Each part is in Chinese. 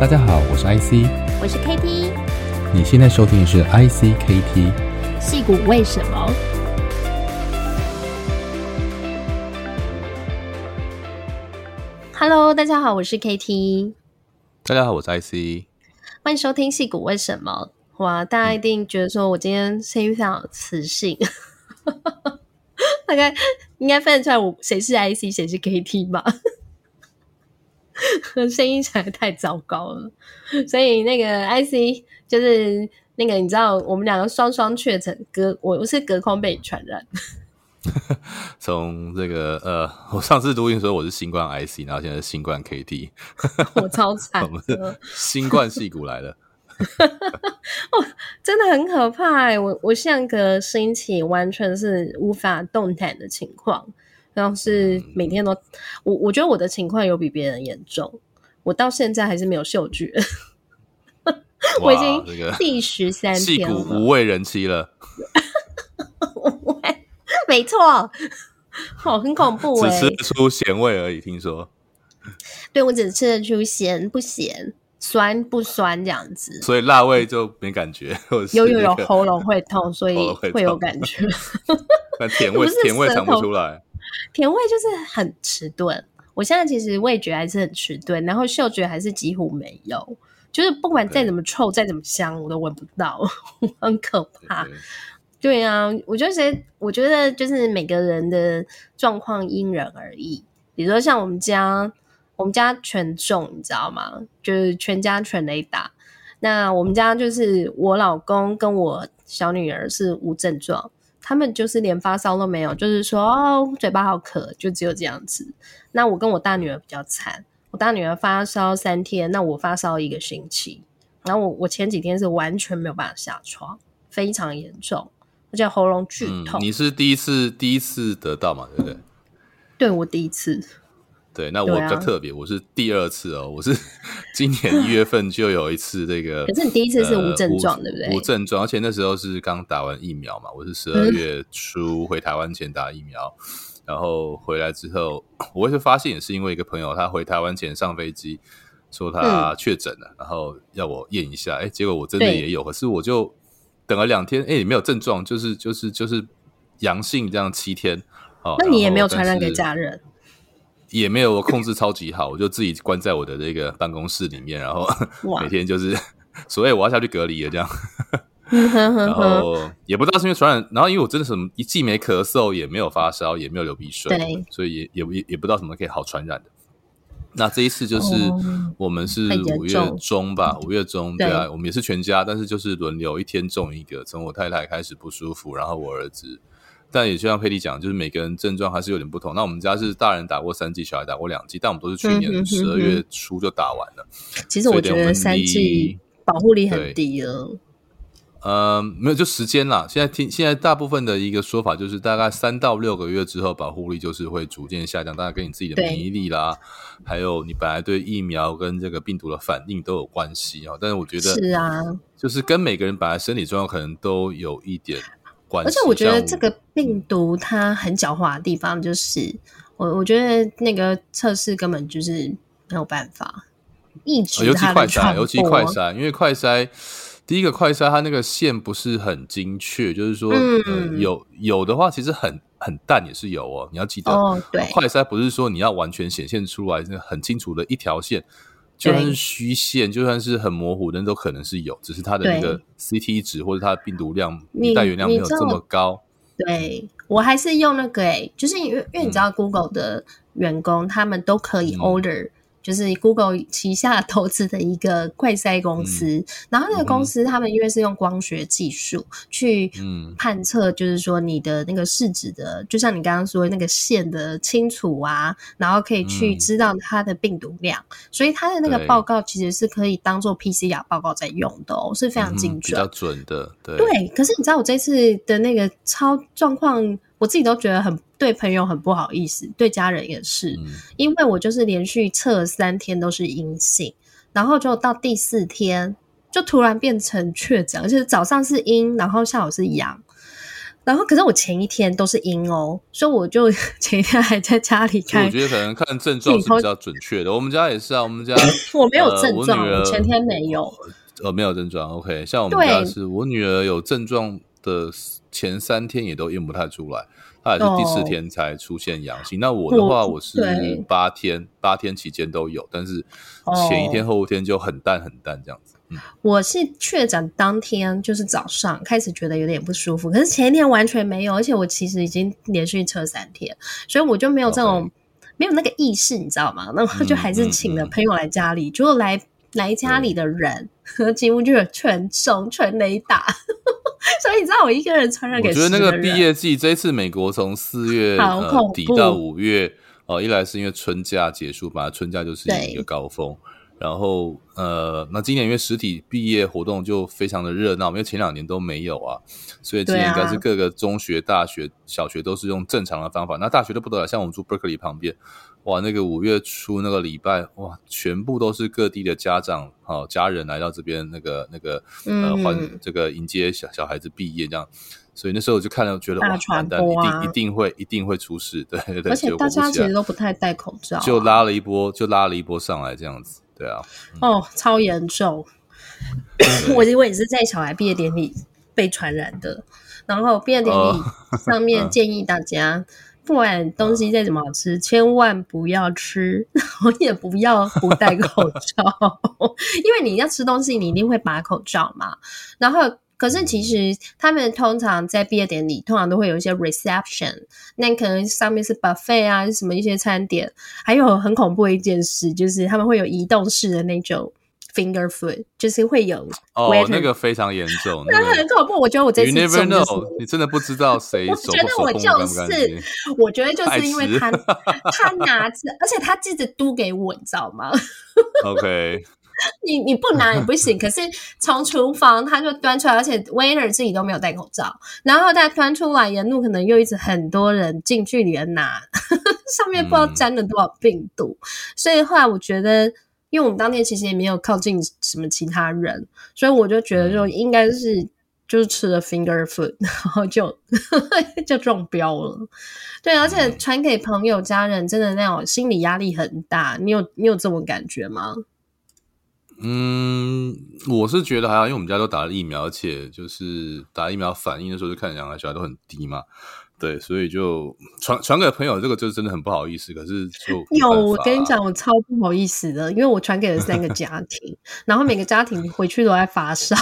大家好，我是 IC，我是 KT，你现在收听的是 IC KT，戏骨为什么？Hello，大家好，我是 KT，大家好，我是 IC，欢迎收听戏骨为什么？哇，大家一定觉得说我今天声音非常有磁性，大概应该分得出来我谁是 IC，谁是 KT 吧？声音实在太糟糕了，所以那个 IC 就是那个你知道，我们两个双双确诊，隔我是隔空被你传染。从这个呃，我上次录音说我是新冠 IC，然后现在是新冠 KT，我超惨，我新冠戏骨来了。哦，真的很可怕哎！我我上个星期完全是无法动弹的情况。然后是每天都，我我觉得我的情况有比别人严重，我到现在还是没有嗅觉，我已经第十三天无味人妻了，没错，哦，很恐怖，只吃得出咸味而已，听说，对，我只吃得出咸不咸，酸不酸这样子，所以辣味就没感觉，有有有喉咙会痛，所以会有感觉，但甜味甜味尝不出来。甜味就是很迟钝，我现在其实味觉还是很迟钝，然后嗅觉还是几乎没有，就是不管再怎么臭、再怎么香，我都闻不到，很可怕。对，对，对啊，我觉得，我觉得就是每个人的状况因人而异。比如说像我们家，我们家全中，你知道吗？就是全家全雷打。那我们家就是我老公跟我小女儿是无症状。他们就是连发烧都没有，就是说哦，嘴巴好渴，就只有这样子。那我跟我大女儿比较惨，我大女儿发烧三天，那我发烧一个星期。然后我我前几天是完全没有办法下床，非常严重，而且喉咙剧痛。嗯，你是第一次第一次得到嘛？对不对？对，我第一次。对，那我比较特别，啊，我是第二次哦，我是 今年一月份就有一次这个。可是你第一次是无症状，呃，对不对？无症状，而且那时候是刚打完疫苗嘛，我是十二月初回台湾前打疫苗，嗯，然后回来之后，我会发现也是因为一个朋友，他回台湾前上飞机说他确诊了，嗯，然后要我验一下，哎，结果我真的也有，可是我就等了两天，哎，也没有症状，就是就是就是阳性这样七天，哦，那你也没有传染给家人？也没有，控制超级好，我就自己关在我的这个办公室里面，然后每天就是 所谓我要下去隔离了这样，然后也不知道是因为传染，然后因为我真的什么一既没咳嗽，也没有发烧，也没有流鼻水，对，所以也也也不知道什么可以好传染的。那这一次就是我们是五月中吧，五月中对啊，我们也是全家，但是就是轮流一天中一个，从我太太开始不舒服，然后我儿子。但也就像佩蒂讲，就是每个人症状还是有点不同。那我们家是大人打过三剂，小孩打过两剂，但我们都是去年十二月初就打完了。其实我觉得三剂保护力很低了。呃，没有，就时间啦。现在听现在大部分的一个说法就是，大概三到六个月之后，保护力就是会逐渐下降。大概跟你自己的免疫力啦，还有你本来对疫苗跟这个病毒的反应都有关系啊。但是我觉得是啊，就是跟每个人本来身体状况可能都有一点。而且我觉得这个病毒它很狡猾的地方就是，我我觉得那个测试根本就是没有办法抑制尤其快筛。尤其快筛，因为快筛第一个快筛它那个线不是很精确，就是说、嗯呃、有有的话其实很很淡也是有哦。你要记得，哦、对，快筛不是说你要完全显现出来那很清楚的一条线。就算是虚线，就算是很模糊的，都可能是有，只是它的那个 CT 值或者它的病毒量带原量没有这么高。对，我还是用那个诶、欸，就是因为因为你知道 Google 的员工、嗯、他们都可以 order。就是 Google 旗下投资的一个快筛公司，嗯，然后那个公司他们因为是用光学技术去判测，就是说你的那个试纸的，就像你刚刚说那个线的清楚啊，然后可以去知道它的病毒量，嗯，所以它的那个报告其实是可以当做 PCR 报告在用的哦，是非常精准，比较准的。对，对，可是你知道我这次的那个超状况，我自己都觉得很。对朋友很不好意思，对家人也是，嗯、因为我就是连续测三天都是阴性，然后就到第四天就突然变成确诊，而且早上是阴，然后下午是阳，然后可是我前一天都是阴哦，所以我就 前一天还在家里看。我觉得可能看症状是比较准确的。我们家也是啊，我们家 我没有症状，我前天没有，呃，没有症状。OK，像我们家是我女儿有症状的前三天也都验不太出来。他也是第四天才出现阳性。哦、那我的话，我是八天，八天期间都有，但是前一天、后一天就很淡很淡这样子。嗯、我是确诊当天就是早上开始觉得有点不舒服，可是前一天完全没有，而且我其实已经连续测三天，所以我就没有这种.没有那个意识，你知道吗？那我就还是请了朋友来家里，结果、嗯嗯、来来家里的人和 几乎就是全中全雷打。所以你知道我一个人传染给？我觉得那个毕业季这一次美国从四月呃底到五月哦、呃，一来是因为春假结束吧，春假就是一个高峰。对然后呃，那今年因为实体毕业活动就非常的热闹，因为前两年都没有啊，所以今年应该是各个中学、大学、小学都是用正常的方法。那大学都不得了，像我们住 Berkeley 旁边。哇，那个五月初那个礼拜，哇，全部都是各地的家长、好、哦、家人来到这边，那个那个呃，欢这个迎接小小孩子毕业这样，所以那时候我就看了，觉得哇，完蛋，一定一定会一定会出事，对对对。而且大家其实都不太戴口罩、啊，就拉了一波，就拉了一波上来这样子，对啊。嗯、哦，超严重，我我也是在小孩毕业典礼被传染的，然后毕业典礼上面建议大家。不管东西再怎么好吃，嗯、千万不要吃，然后也不要不戴口罩，因为你要吃东西，你一定会拔口罩嘛。然后，可是其实他们通常在毕业典礼，通常都会有一些 reception，那可能上面是 buffet 啊，什么一些餐点，还有很恐怖的一件事，就是他们会有移动式的那种。Finger food 就是会有哦，那个非常严重，那很恐怖。我觉得我这次 You never know，你真的不知道谁。我觉得我就是，我觉得就是因为他他拿着，而且他记得嘟给我，你知道吗？OK，你你不拿也不行。可是从厨房他就端出来，而且 waiter 自己都没有戴口罩，然后他端出来，沿路可能又一直很多人近距离的拿，上面不知道沾了多少病毒。所以后来我觉得。因为我们当天其实也没有靠近什么其他人，所以我就觉得就应该是就是吃了 finger food，然后就 就中标了。对，而且传给朋友家人，真的那种心理压力很大。你有你有这种感觉吗？嗯，我是觉得还好，因为我们家都打了疫苗，而且就是打疫苗反应的时候，就看两个小孩都很低嘛。对，所以就传传给朋友，这个就真的很不好意思。可是就有，我跟你讲，我超不好意思的，因为我传给了三个家庭，然后每个家庭回去都在发烧，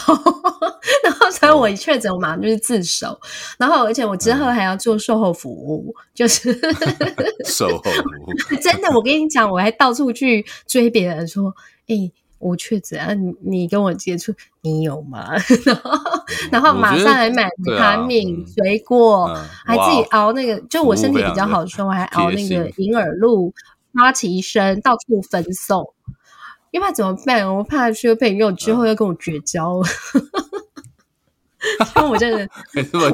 然后所以我一确诊，我马上就是自首，然后而且我之后还要做售后服务，嗯、就是 售后服务。真的，我跟你讲，我还到处去追别人说，哎、欸。我确诊啊，你你跟我接触，你有吗？然后然后马上还买维他命、啊、水果，嗯、还自己熬那个，就我身体比较好的时候，还熬那个银耳露、花旗参，到处分送。因为怕怎么办？我怕去被用之后要跟我绝交。因为、嗯、我真的，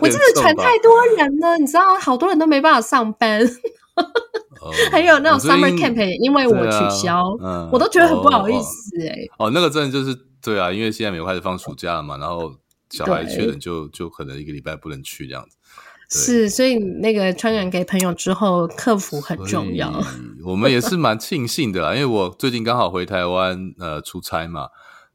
我真的传太多人了，你知道，好多人都没办法上班。还有那种 summer camp，因为我取消，啊嗯、我都觉得很不好意思哎、欸。哦，那个真的就是对啊，因为现在美国开始放暑假了嘛，然后小孩确诊就就可能一个礼拜不能去这样子。是，所以那个传染给朋友之后，克服很重要。我们也是蛮庆幸的啦，因为我最近刚好回台湾呃出差嘛。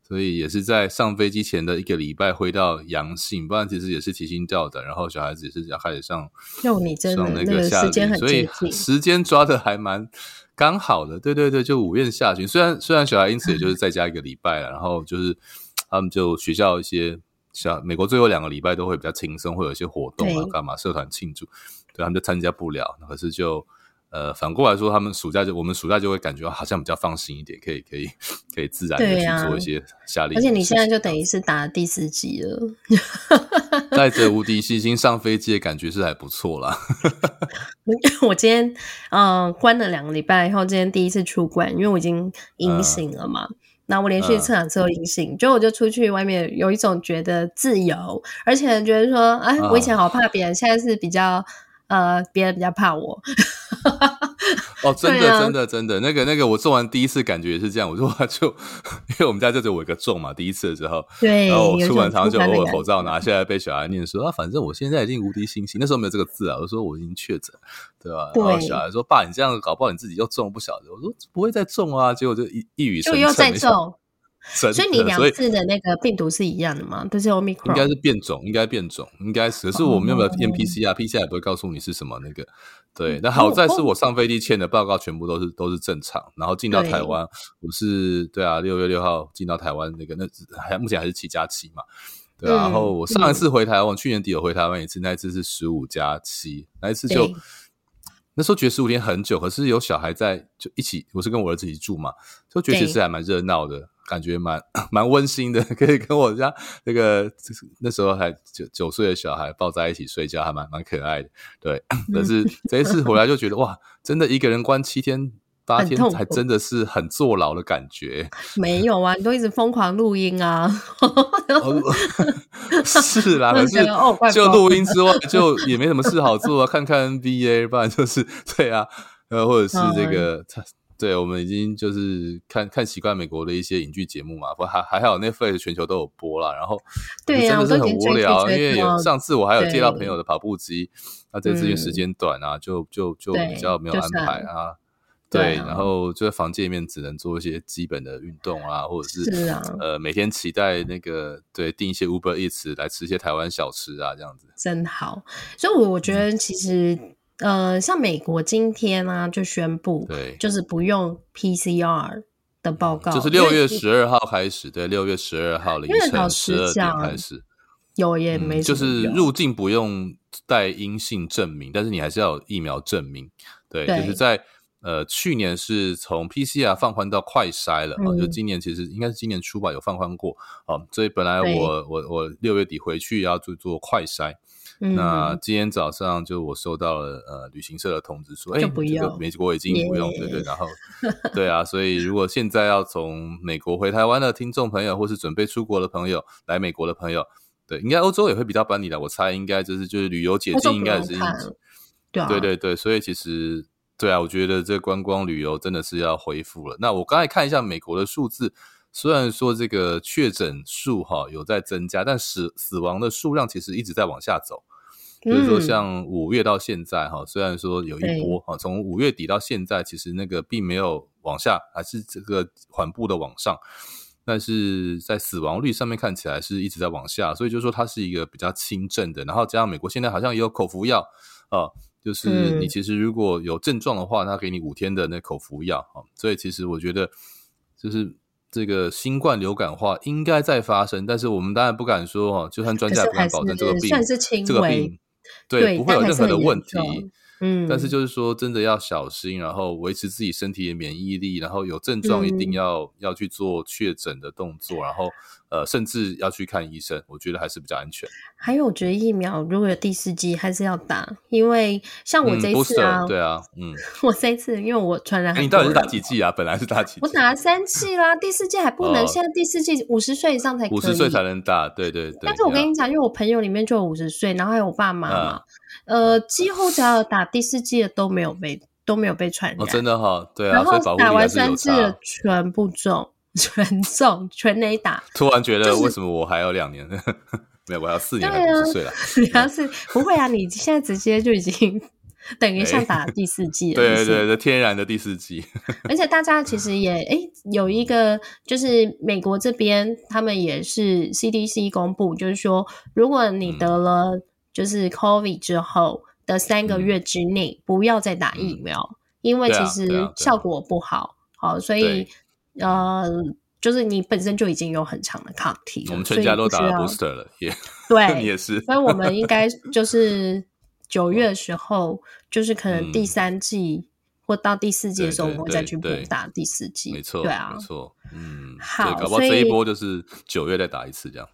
所以也是在上飞机前的一个礼拜回到阳性，不然其实也是提心吊胆。然后小孩子也是要开始上，就你真的上那个夏令营，所以时间抓的还蛮刚好的。对对对，就五月下旬，虽然虽然小孩因此也就是在家一个礼拜了，然后就是他们就学校一些小美国最后两个礼拜都会比较轻松，会有一些活动啊，干嘛社团庆祝，对，他们就参加不了，可是就。呃，反过来说，他们暑假就我们暑假就会感觉好像比较放心一点，可以可以可以自然的去做一些夏令营。而且你现在就等于是打第四剂了 带着无敌信心上飞机的感觉是还不错啦。我今天嗯、呃、关了两个礼拜以后，今天第一次出关，因为我已经阴性了嘛。那、呃、我连续测两次都阴性，就、呃、我就出去外面有一种觉得自由，而且觉得说，哎，我以前好怕别人，呃、现在是比较。呃，别人比较怕我，哦，真的，啊、真的，真的，那个，那个，我种完第一次感觉也是这样。我说，就因为我们家就只有我一个种嘛，第一次的时候，对，然后我出门常常就偶尔口罩拿下来被小孩念说啊，反正我现在已经无敌星星。那时候没有这个字啊，我说我已经确诊，对吧？对然后小孩说爸，你这样搞不好你自己又中不晓得。我说不会再中啊，结果就一一语成谶，就又再中。所以你两次的那个病毒是一样的吗？都是 Omicron？应该是变种，应该变种，应该是。可是我们有没有验 PCR 啊？PCR 也不会告诉你是什么那个。对，那好在是我上飞机签的报告全部都是都是正常，然后进到台湾，我是对啊，六月六号进到台湾那个那还目前还是七加七嘛，对啊。然后我上一次回台湾，去年底有回台湾一次，那一次是十五加七，那一次就那时候觉得十五天很久，可是有小孩在就一起，我是跟我儿子一起住嘛，就觉得其实还蛮热闹的。感觉蛮 蛮温馨的，可以跟我家那个那时候还九九岁的小孩抱在一起睡觉，还蛮蛮可爱的。对，但是这一次回来就觉得哇，真的一个人关七天八天，还真的是很坐牢的感觉。没有啊，你都一直疯狂录音啊。是啦，可是就录音之外，就也没什么事好做啊，看看 NBA，不然就是对啊，呃，或者是这个。对，我们已经就是看看习惯美国的一些影剧节目嘛，不还还好，Netflix 全球都有播啦。然后 对真的是很无聊，因为有上次我还有借到朋友的跑步机，那这次因为时间短啊，就就就比较没有安排啊。对，然后就在房间里面只能做一些基本的运动啊，或者是呃每天期待那个对订一些 Uber Eats 来吃一些台湾小吃啊，这样子真好。所以，我我觉得其实。呃，像美国今天呢、啊、就宣布，对，就是不用 PCR 的报告，就是六月十二号开始，对，六月十二号凌晨十二点开始，有也没、嗯，就是入境不用带阴性证明，但是你还是要有疫苗证明，对，对就是在呃去年是从 PCR 放宽到快筛了，嗯、就今年其实应该是今年初吧有放宽过，啊，所以本来我我我六月底回去要做做快筛。那今天早上就我收到了呃旅行社的通知说，哎，这个美国已经不用，对对，然后 对啊，所以如果现在要从美国回台湾的听众朋友，或是准备出国的朋友，来美国的朋友，对，应该欧洲也会比较办理的，我猜应该就是就是旅游解禁应该是一直，对对对，所以其实对啊，我觉得这观光旅游真的是要恢复了。那我刚才看一下美国的数字。虽然说这个确诊数哈有在增加，但死死亡的数量其实一直在往下走。嗯、就是说，像五月到现在哈，虽然说有一波哈，从五月底到现在，其实那个并没有往下，还是这个缓步的往上。但是在死亡率上面看起来是一直在往下，所以就是说它是一个比较轻症的。然后加上美国现在好像也有口服药啊，就是你其实如果有症状的话，他给你五天的那口服药啊。所以其实我觉得就是。这个新冠流感化应该在发生，但是我们当然不敢说哦，就算专家也不敢保证这个病，这个病对，对不会有任何的问题。嗯，但是就是说，真的要小心，然后维持自己身体的免疫力，然后有症状一定要、嗯、要去做确诊的动作，然后呃，甚至要去看医生，我觉得还是比较安全。还有，我觉得疫苗如果有第四剂还是要打，因为像我这一次啊，嗯、对啊，嗯，我这一次因为我传染你到底是打几剂啊？本来是打几剂？我打了三剂啦，第四剂还不能，哦、现在第四剂五十岁以上才，五十岁才能打，对对对。但是我跟你讲，因为我朋友里面就有五十岁，然后还有我爸妈嘛。嗯呃，几乎只要打第四季的都没有被都没有被传染，哦，真的哈、哦，对啊，然后打完三剂的全部中，全中，全雷打。突然觉得为什么我还有两年？就是、没有，我要四年才五十岁了。你要是不会啊，你现在直接就已经 等于像打第四季 了。对对对，天然的第四季。而且大家其实也哎有一个，就是美国这边他们也是 CDC 公布，就是说如果你得了、嗯。就是 COVID 之后的三个月之内，不要再打疫苗，嗯、因为其实效果不好。好、啊啊啊，所以呃，就是你本身就已经有很强的抗体，我们全家都打了 booster 了，也对，你也是。所以我们应该就是九 月的时候，就是可能第三剂。或到第四季的时候，我们再去补打第四季。没错，对啊，没错，嗯，好，搞不好这一波就是九月再打一次这样。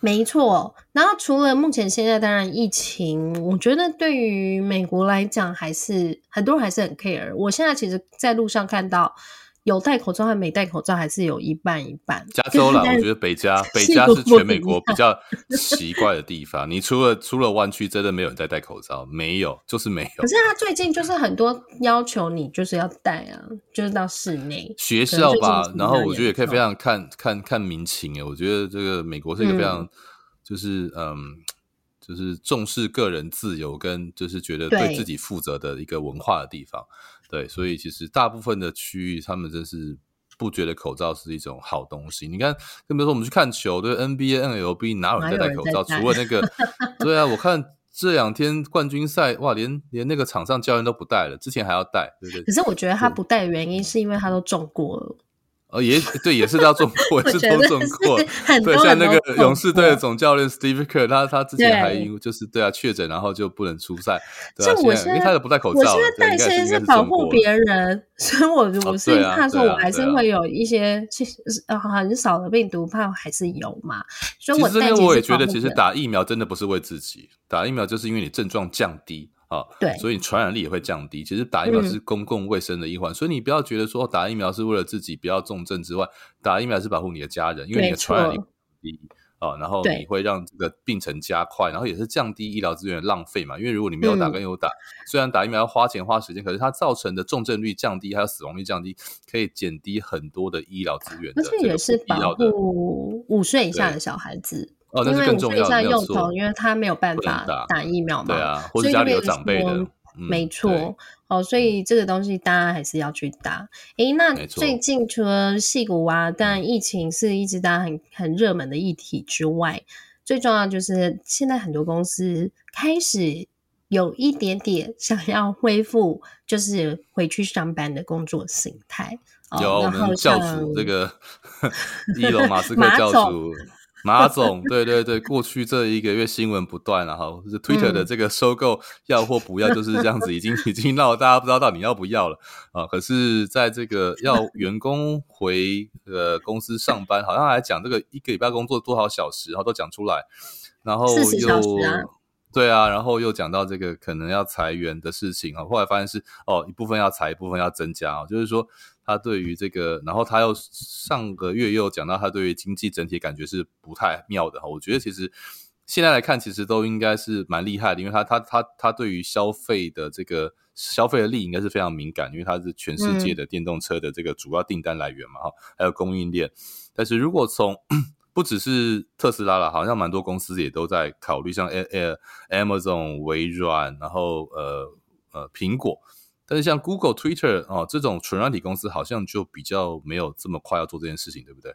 没错，然后除了目前现在，当然疫情，我觉得对于美国来讲，还是很多人还是很 care。我现在其实，在路上看到有戴口罩和没戴口罩还是有一半一半。加州啦，我觉得北加 北加是全美国比较奇怪的地方。你除了除了湾区，真的没有人在戴口罩，没有，就是没有。可是他最近就是很多要求你就是要戴啊，就是到室内学校吧。然后我觉得也可以非常看看看民情诶，我觉得这个美国是一个非常、嗯、就是嗯就是重视个人自由跟就是觉得对自己负责的一个文化的地方。对，所以其实大部分的区域，他们真是不觉得口罩是一种好东西。你看，更别说我们去看球，对 NBA、NLB 哪有人在戴口罩？除了那个，对啊，我看这两天冠军赛，哇，连连那个场上教练都不戴了，之前还要戴，对不对？可是我觉得他不戴的原因是因为他都中过了。哦，也对，也是要中过，也是都中过。对，像那个勇士队的总教练 Steve Kerr，他他之前还因为就是对啊确诊，然后就不能出赛。对啊，现在因为他也不戴口罩，我现在戴其实是保护别人，所以我我是怕说，我还是会有一些其实呃很少的病毒，怕还是有嘛。所以我戴，我也觉得，其实打疫苗真的不是为自己，打疫苗就是因为你症状降低。啊，对，所以传染力也会降低。其实打疫苗是公共卫生的一环，嗯、所以你不要觉得说打疫苗是为了自己不要重症之外，打疫苗是保护你的家人，因为你的传染力低啊，然后你会让这个病程加快，然后也是降低医疗资源的浪费嘛。因为如果你没有打跟有打，嗯、虽然打疫苗要花钱花时间，可是它造成的重症率降低，还有死亡率降低，可以减低很多的医疗资源的。而且也是保护五岁以下的小孩子。哦，那是更重要的。幼童，因为他没有办法打疫苗嘛，对啊，或者家里有长辈的，没错。哦，所以这个东西大家还是要去打。诶，那最近除了戏骨啊，但疫情是一直大家很很热门的议题之外，最重要就是现在很多公司开始有一点点 想要恢复，就是回去上班的工作形态。有我们教主这个 伊隆马斯克教主。马总，对对对，过去这一个月新闻不断，然后就是 Twitter 的这个收购要或不要，就是这样子，已经 已经闹，大家不知道到底要不要了啊。可是，在这个要员工回呃公司上班，好像还讲这个一个礼拜工作多少小时，然后都讲出来，然后又对啊，然后又讲到这个可能要裁员的事情啊。后来发现是哦，一部分要裁，一部分要增加啊，就是说。他对于这个，然后他又上个月又讲到他对于经济整体感觉是不太妙的哈。我觉得其实现在来看，其实都应该是蛮厉害的，因为他他他他对于消费的这个消费的力应该是非常敏感，因为它是全世界的电动车的这个主要订单来源嘛哈，还有供应链。但是如果从不只是特斯拉了，好像蛮多公司也都在考虑，像 Amazon、微软，然后呃呃苹果。但是像 Google、Twitter 哦这种纯软体公司，好像就比较没有这么快要做这件事情，对不对？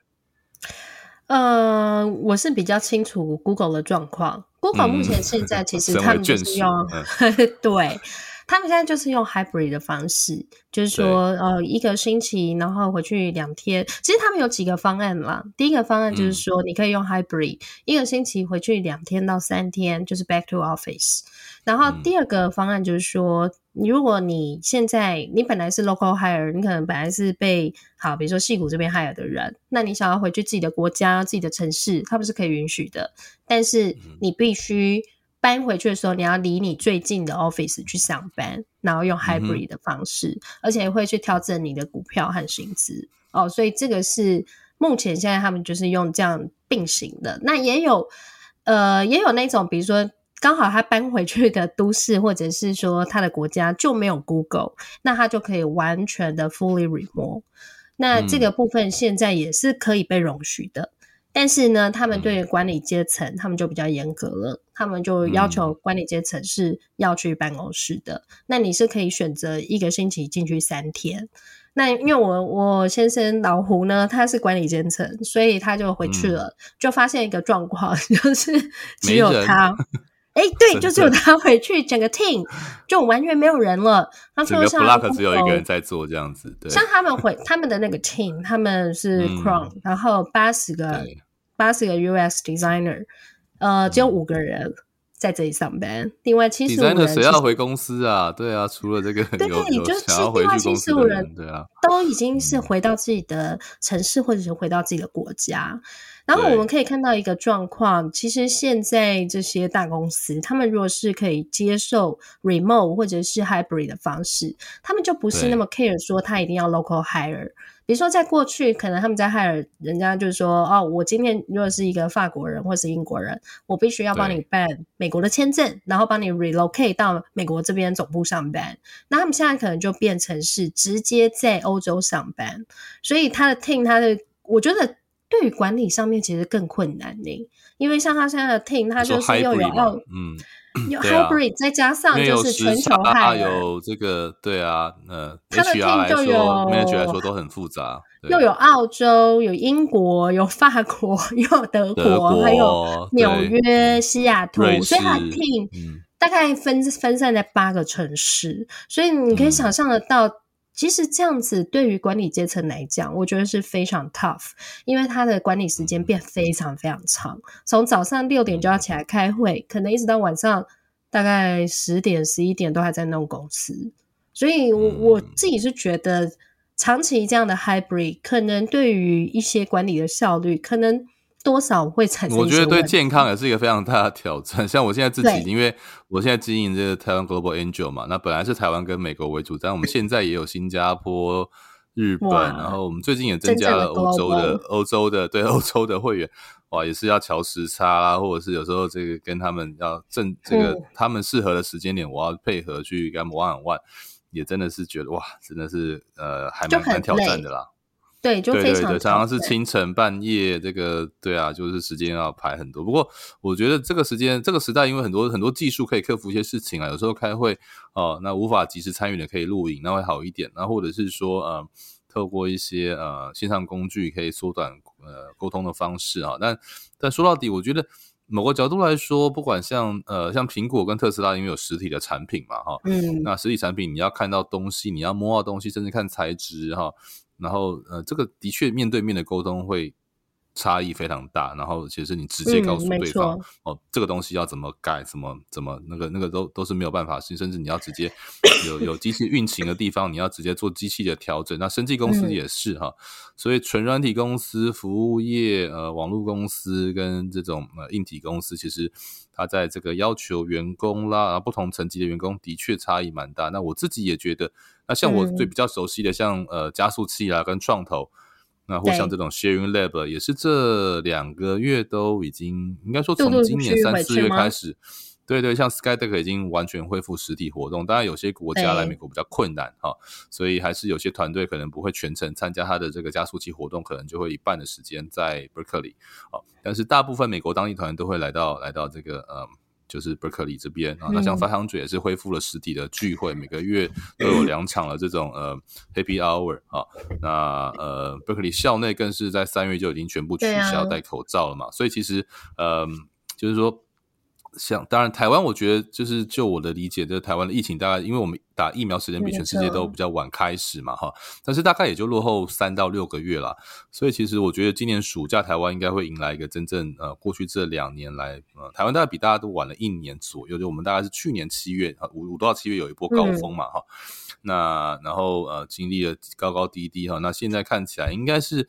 呃，我是比较清楚 Google 的状况。Google 目前现在其实 他们就是用，嗯、对。他们现在就是用 hybrid 的方式，就是说，呃，一个星期，然后回去两天。其实他们有几个方案啦。第一个方案就是说，你可以用 hybrid，、嗯、一个星期回去两天到三天，就是 back to office。然后第二个方案就是说，如果你现在你本来是 local hire，你可能本来是被好，比如说戏谷这边 hire 的人，那你想要回去自己的国家、自己的城市，它不是可以允许的，但是你必须。搬回去的时候，你要离你最近的 office 去上班，然后用 hybrid 的方式，嗯、而且会去调整你的股票和薪资哦。所以这个是目前现在他们就是用这样并行的。那也有呃，也有那种，比如说刚好他搬回去的都市，或者是说他的国家就没有 Google，那他就可以完全的 fully remote。那这个部分现在也是可以被容许的。但是呢，他们对于管理阶层，嗯、他们就比较严格了。他们就要求管理阶层是要去办公室的。嗯、那你是可以选择一个星期进去三天。那因为我我先生老胡呢，他是管理阶层，所以他就回去了，嗯、就发现一个状况，就是只有他。哎人，对，就只有他回去，整个 team 就完全没有人了。他说像 Block 只有一个人在做这样子。对，像他们回他们的那个 team，他们是嗯、然后八十个。八十个 US designer，呃，只有五个人在这里上班。嗯、另外七十五人谁要回公司啊？对啊，除了这个，对，你就另外七十五人，对啊，都已经是回到自己的城市，或者是回到自己的国家。然后我们可以看到一个状况，其实现在这些大公司，他们如果是可以接受 remote 或者是 hybrid 的方式，他们就不是那么 care 说他一定要 local hire。比如说，在过去，可能他们在 hire 人家就是说，哦，我今天如果是一个法国人或是英国人，我必须要帮你办美国的签证，然后帮你 relocate 到美国这边总部上班。那他们现在可能就变成是直接在欧洲上班，所以他的 team，他的我觉得对于管理上面其实更困难呢，因为像他现在的 team，他就是又有要嗯。有 hybrid，、啊、再加上就是全球化，有这个对啊，呃，他的 team 就有 manager 来说都很复杂，又有澳洲，有英国，有法国，又有德国，德国还有纽约、西雅图，所以他的 team 大概分分散在八个城市，所以你可以想象得到。嗯其实这样子对于管理阶层来讲，我觉得是非常 tough，因为他的管理时间变非常非常长，从早上六点就要起来开会，可能一直到晚上大概十点、十一点都还在弄公司，所以我我自己是觉得长期这样的 hybrid 可能对于一些管理的效率可能。多少会产生？我觉得对健康也是一个非常大的挑战。像我现在自己，因为我现在经营这个台湾 Global Angel 嘛，那本来是台湾跟美国为主，但我们现在也有新加坡、日本，然后我们最近也增加了欧洲的欧洲的对欧洲的会员，哇，也是要调时差啦，或者是有时候这个跟他们要正这个他们适合的时间点，我要配合去跟他们玩玩玩也真的是觉得哇，真的是呃还蛮蛮挑战的啦。对，就非常对对对，常常是清晨半夜，这个对啊，就是时间要排很多。不过我觉得这个时间这个时代，因为很多很多技术可以克服一些事情啊。有时候开会哦，那无法及时参与的可以录影，那会好一点。那或者是说呃，透过一些呃线上工具可以缩短呃沟通的方式啊。但但说到底，我觉得某个角度来说，不管像呃像苹果跟特斯拉，因为有实体的产品嘛哈，嗯，那实体产品你要看到东西，你要摸到东西，甚至看材质哈。然后，呃，这个的确面对面的沟通会差异非常大。然后，其实你直接告诉对方，嗯、哦，这个东西要怎么改，怎么怎么那个那个都都是没有办法。甚至你要直接有有机器运行的地方，你要直接做机器的调整。那生技公司也是哈，所以纯软体公司、服务业、呃，网络公司跟这种呃硬体公司，其实它在这个要求员工啦，然后不同层级的员工的确差异蛮大。那我自己也觉得。那像我最比较熟悉的像，呃加速器啊，跟创投，那或像这种 Sharing Lab，也是这两个月都已经应该说从今年三四月开始，对对，像 Skydeck 已经完全恢复实体活动。当然有些国家来美国比较困难哈，所以还是有些团队可能不会全程参加他的这个加速器活动，可能就会一半的时间在 Berkeley 啊，但是大部分美国当地团都会来到来到这个呃。就是 Berkeley 这边啊，那像500也是恢复了实体的聚会，嗯、每个月都有两场的这种呃 Happy Hour 啊。那呃 Berkeley 校内更是在三月就已经全部取消戴口罩了嘛，所以其实呃就是说。像当然，台湾我觉得就是就我的理解，就是台湾的疫情大概，因为我们打疫苗时间比全世界都比较晚开始嘛，哈，但是大概也就落后三到六个月啦。所以其实我觉得今年暑假台湾应该会迎来一个真正呃，过去这两年来，呃，台湾大概比大家都晚了一年左右，就我们大概是去年七月五五到七月有一波高峰嘛，哈，那然后呃经历了高高低低哈，那现在看起来应该是。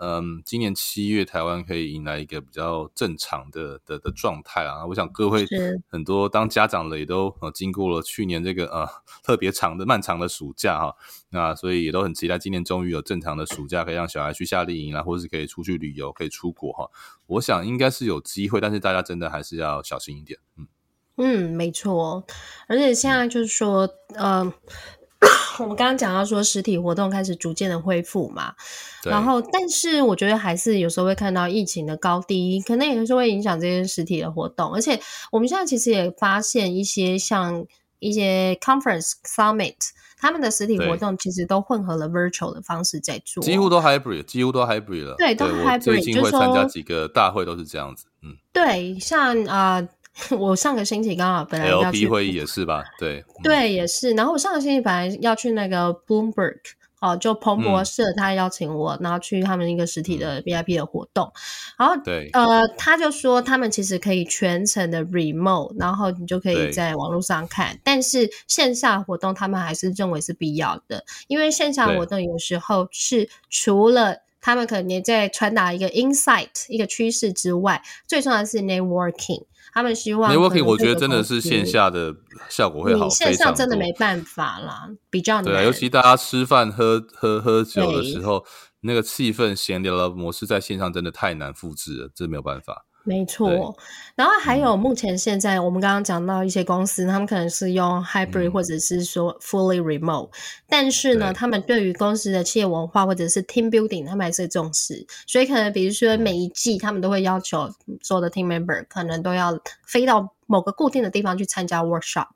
嗯，今年七月台湾可以迎来一个比较正常的的的状态啊！我想各位很多当家长的也都呃经过了去年这个呃特别长的漫长的暑假哈，那所以也都很期待今年终于有正常的暑假，可以让小孩去夏令营啊，或者是可以出去旅游，可以出国哈。我想应该是有机会，但是大家真的还是要小心一点。嗯嗯，没错，而且现在就是说，嗯。呃 我们刚刚讲到说，实体活动开始逐渐的恢复嘛，然后但是我觉得还是有时候会看到疫情的高低，可能也是会影响这些实体的活动。而且我们现在其实也发现一些像一些 conference summit，他们的实体活动其实都混合了 virtual 的方式在做，几乎都 hybrid，几乎都 hybrid 了。对，都 hybrid。最近会参加几个大会都是这样子，嗯，对，像啊。呃 我上个星期刚好本来要去 LP 会议也是吧？对对，也是。然后我上个星期本来要去那个 Bloomberg 哦，就彭博社他邀请我，嗯、然后去他们一个实体的 VIP 的活动。然后对呃，他就说他们其实可以全程的 remote，然后你就可以在网络上看。但是线下活动他们还是认为是必要的，因为线下活动有时候是除了他们可能也在传达一个 insight 一个趋势之外，最重要的是 networking。他们希望 networking，我觉得真的是线下的效果会好，线上真的没办法啦，比较难。对啊，尤其大家吃饭喝喝喝酒的时候，那个气氛闲聊的模式在线上真的太难复制了，这没有办法。没错，然后还有目前现在我们刚刚讲到一些公司，嗯、他们可能是用 hybrid 或者是说 fully remote，、嗯、但是呢，他们对于公司的企业文化或者是 team building，他们还是重视，所以可能比如说每一季他们都会要求所有的 team member 可能都要飞到某个固定的地方去参加 workshop，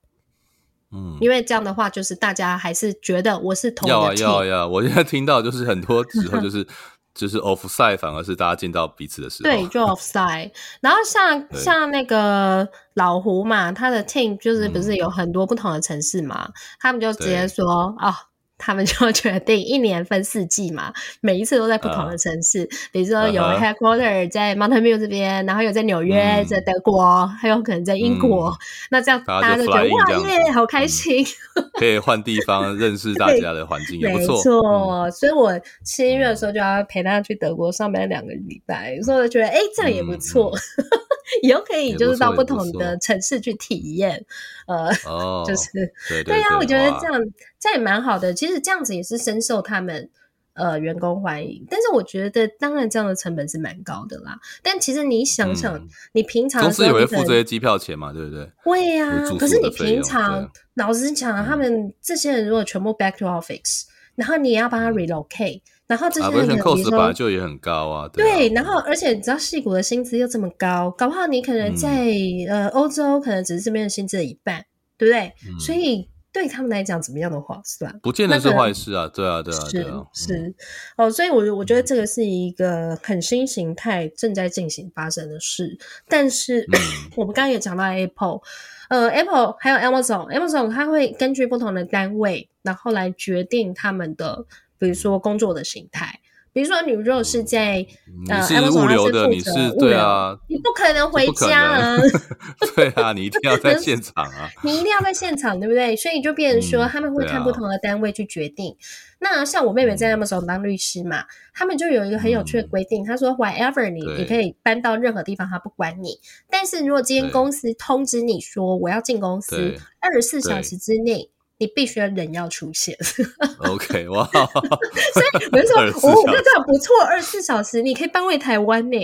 嗯，因为这样的话就是大家还是觉得我是同一个要啊要啊，我现在听到就是很多时候就 是。就是 offside 反而是大家见到彼此的时候。对，就 offside。然后像 像那个老胡嘛，他的 team 就是不是有很多不同的城市嘛，嗯、他们就直接说哦。他们就决定一年分四季嘛，每一次都在不同的城市，uh, 比如说有 headquarter 在 Mountain View 这边，然后有在纽约、嗯，在德国，还有可能在英国。嗯、那这样大家都觉得哇耶，好开心，嗯、可以换地方 认识大家的环境也不错。没错、嗯，所以我七月的时候就要陪他去德国上班两个礼拜，所以我就觉得哎，这样也不错。嗯以后可以就是到不同的城市去体验，呃，哦、就是对对呀、啊，我觉得这样这也蛮好的。其实这样子也是深受他们呃员工欢迎。但是我觉得，当然这样的成本是蛮高的啦。但其实你想想，嗯、你平常公司也会付这些机票钱嘛，对不对？会呀、啊。可是你平常老实讲，他们这些人如果全部 back to office，然后你也要帮他 relocate。然后这些人，比如说，本来就也很高啊。对，啊对，然后而且你知道，戏骨的薪资又这么高，搞不好你可能在、嗯、呃欧洲，可能只是这边的薪资的一半，对不对？嗯、所以对他们来讲，怎么样的划算？不见得是坏事啊。对啊，对啊，对啊，是是哦。所以我，我我觉得这个是一个很新形态正在进行发生的事。但是，嗯、我们刚刚也讲到 Apple，呃，Apple 还有 Amazon，Amazon 它会根据不同的单位，然后来决定他们的。比如说工作的形态，比如说你如果是在呃，你是物流的，你是对啊，你不可能回家啊，对啊，你一定要在现场啊，你一定要在现场，对不对？所以就变成说他们会看不同的单位去决定。那像我妹妹在 Amazon 当律师嘛，他们就有一个很有趣的规定，他、嗯、说 whatever 你你可以搬到任何地方，他不管你。但是如果今天公司通知你说我要进公司，二十四小时之内。你必须要人要出现，OK，哇！所以我就说，哦，那这样不错，二十四小时你可以搬回台湾呢，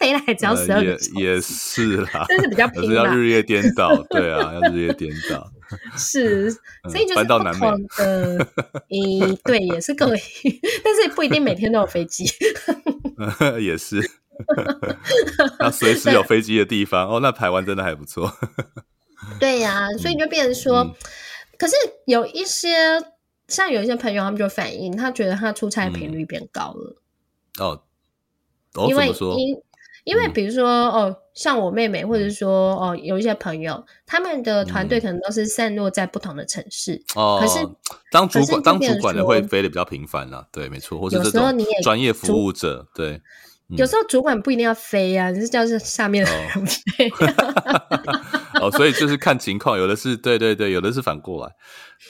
回来只要十二个小时，也是啦，但是比较 平，是要日夜颠倒，对啊，要日夜颠倒，是，所以就是搬到南美，诶，对，也是可以，但是不一定每天都有飞机，也是，那随时有飞机的地方，哦，那台湾真的还不错，对呀，所以就变成说。嗯可是有一些像有一些朋友，他们就反映，他觉得他出差频率变高了。嗯、哦，哦，因为因因为比如说、嗯、哦，像我妹妹，或者是说哦，有一些朋友，他们的团队可能都是散落在不同的城市。哦、嗯，可是当主管当主管的会飞的比较频繁了，对，没错。或者这种专业服务者，对。有时候主管不一定要飞啊，你是叫是下面的人飞。哦，所以就是看情况，有的是对对对，有的是反过来，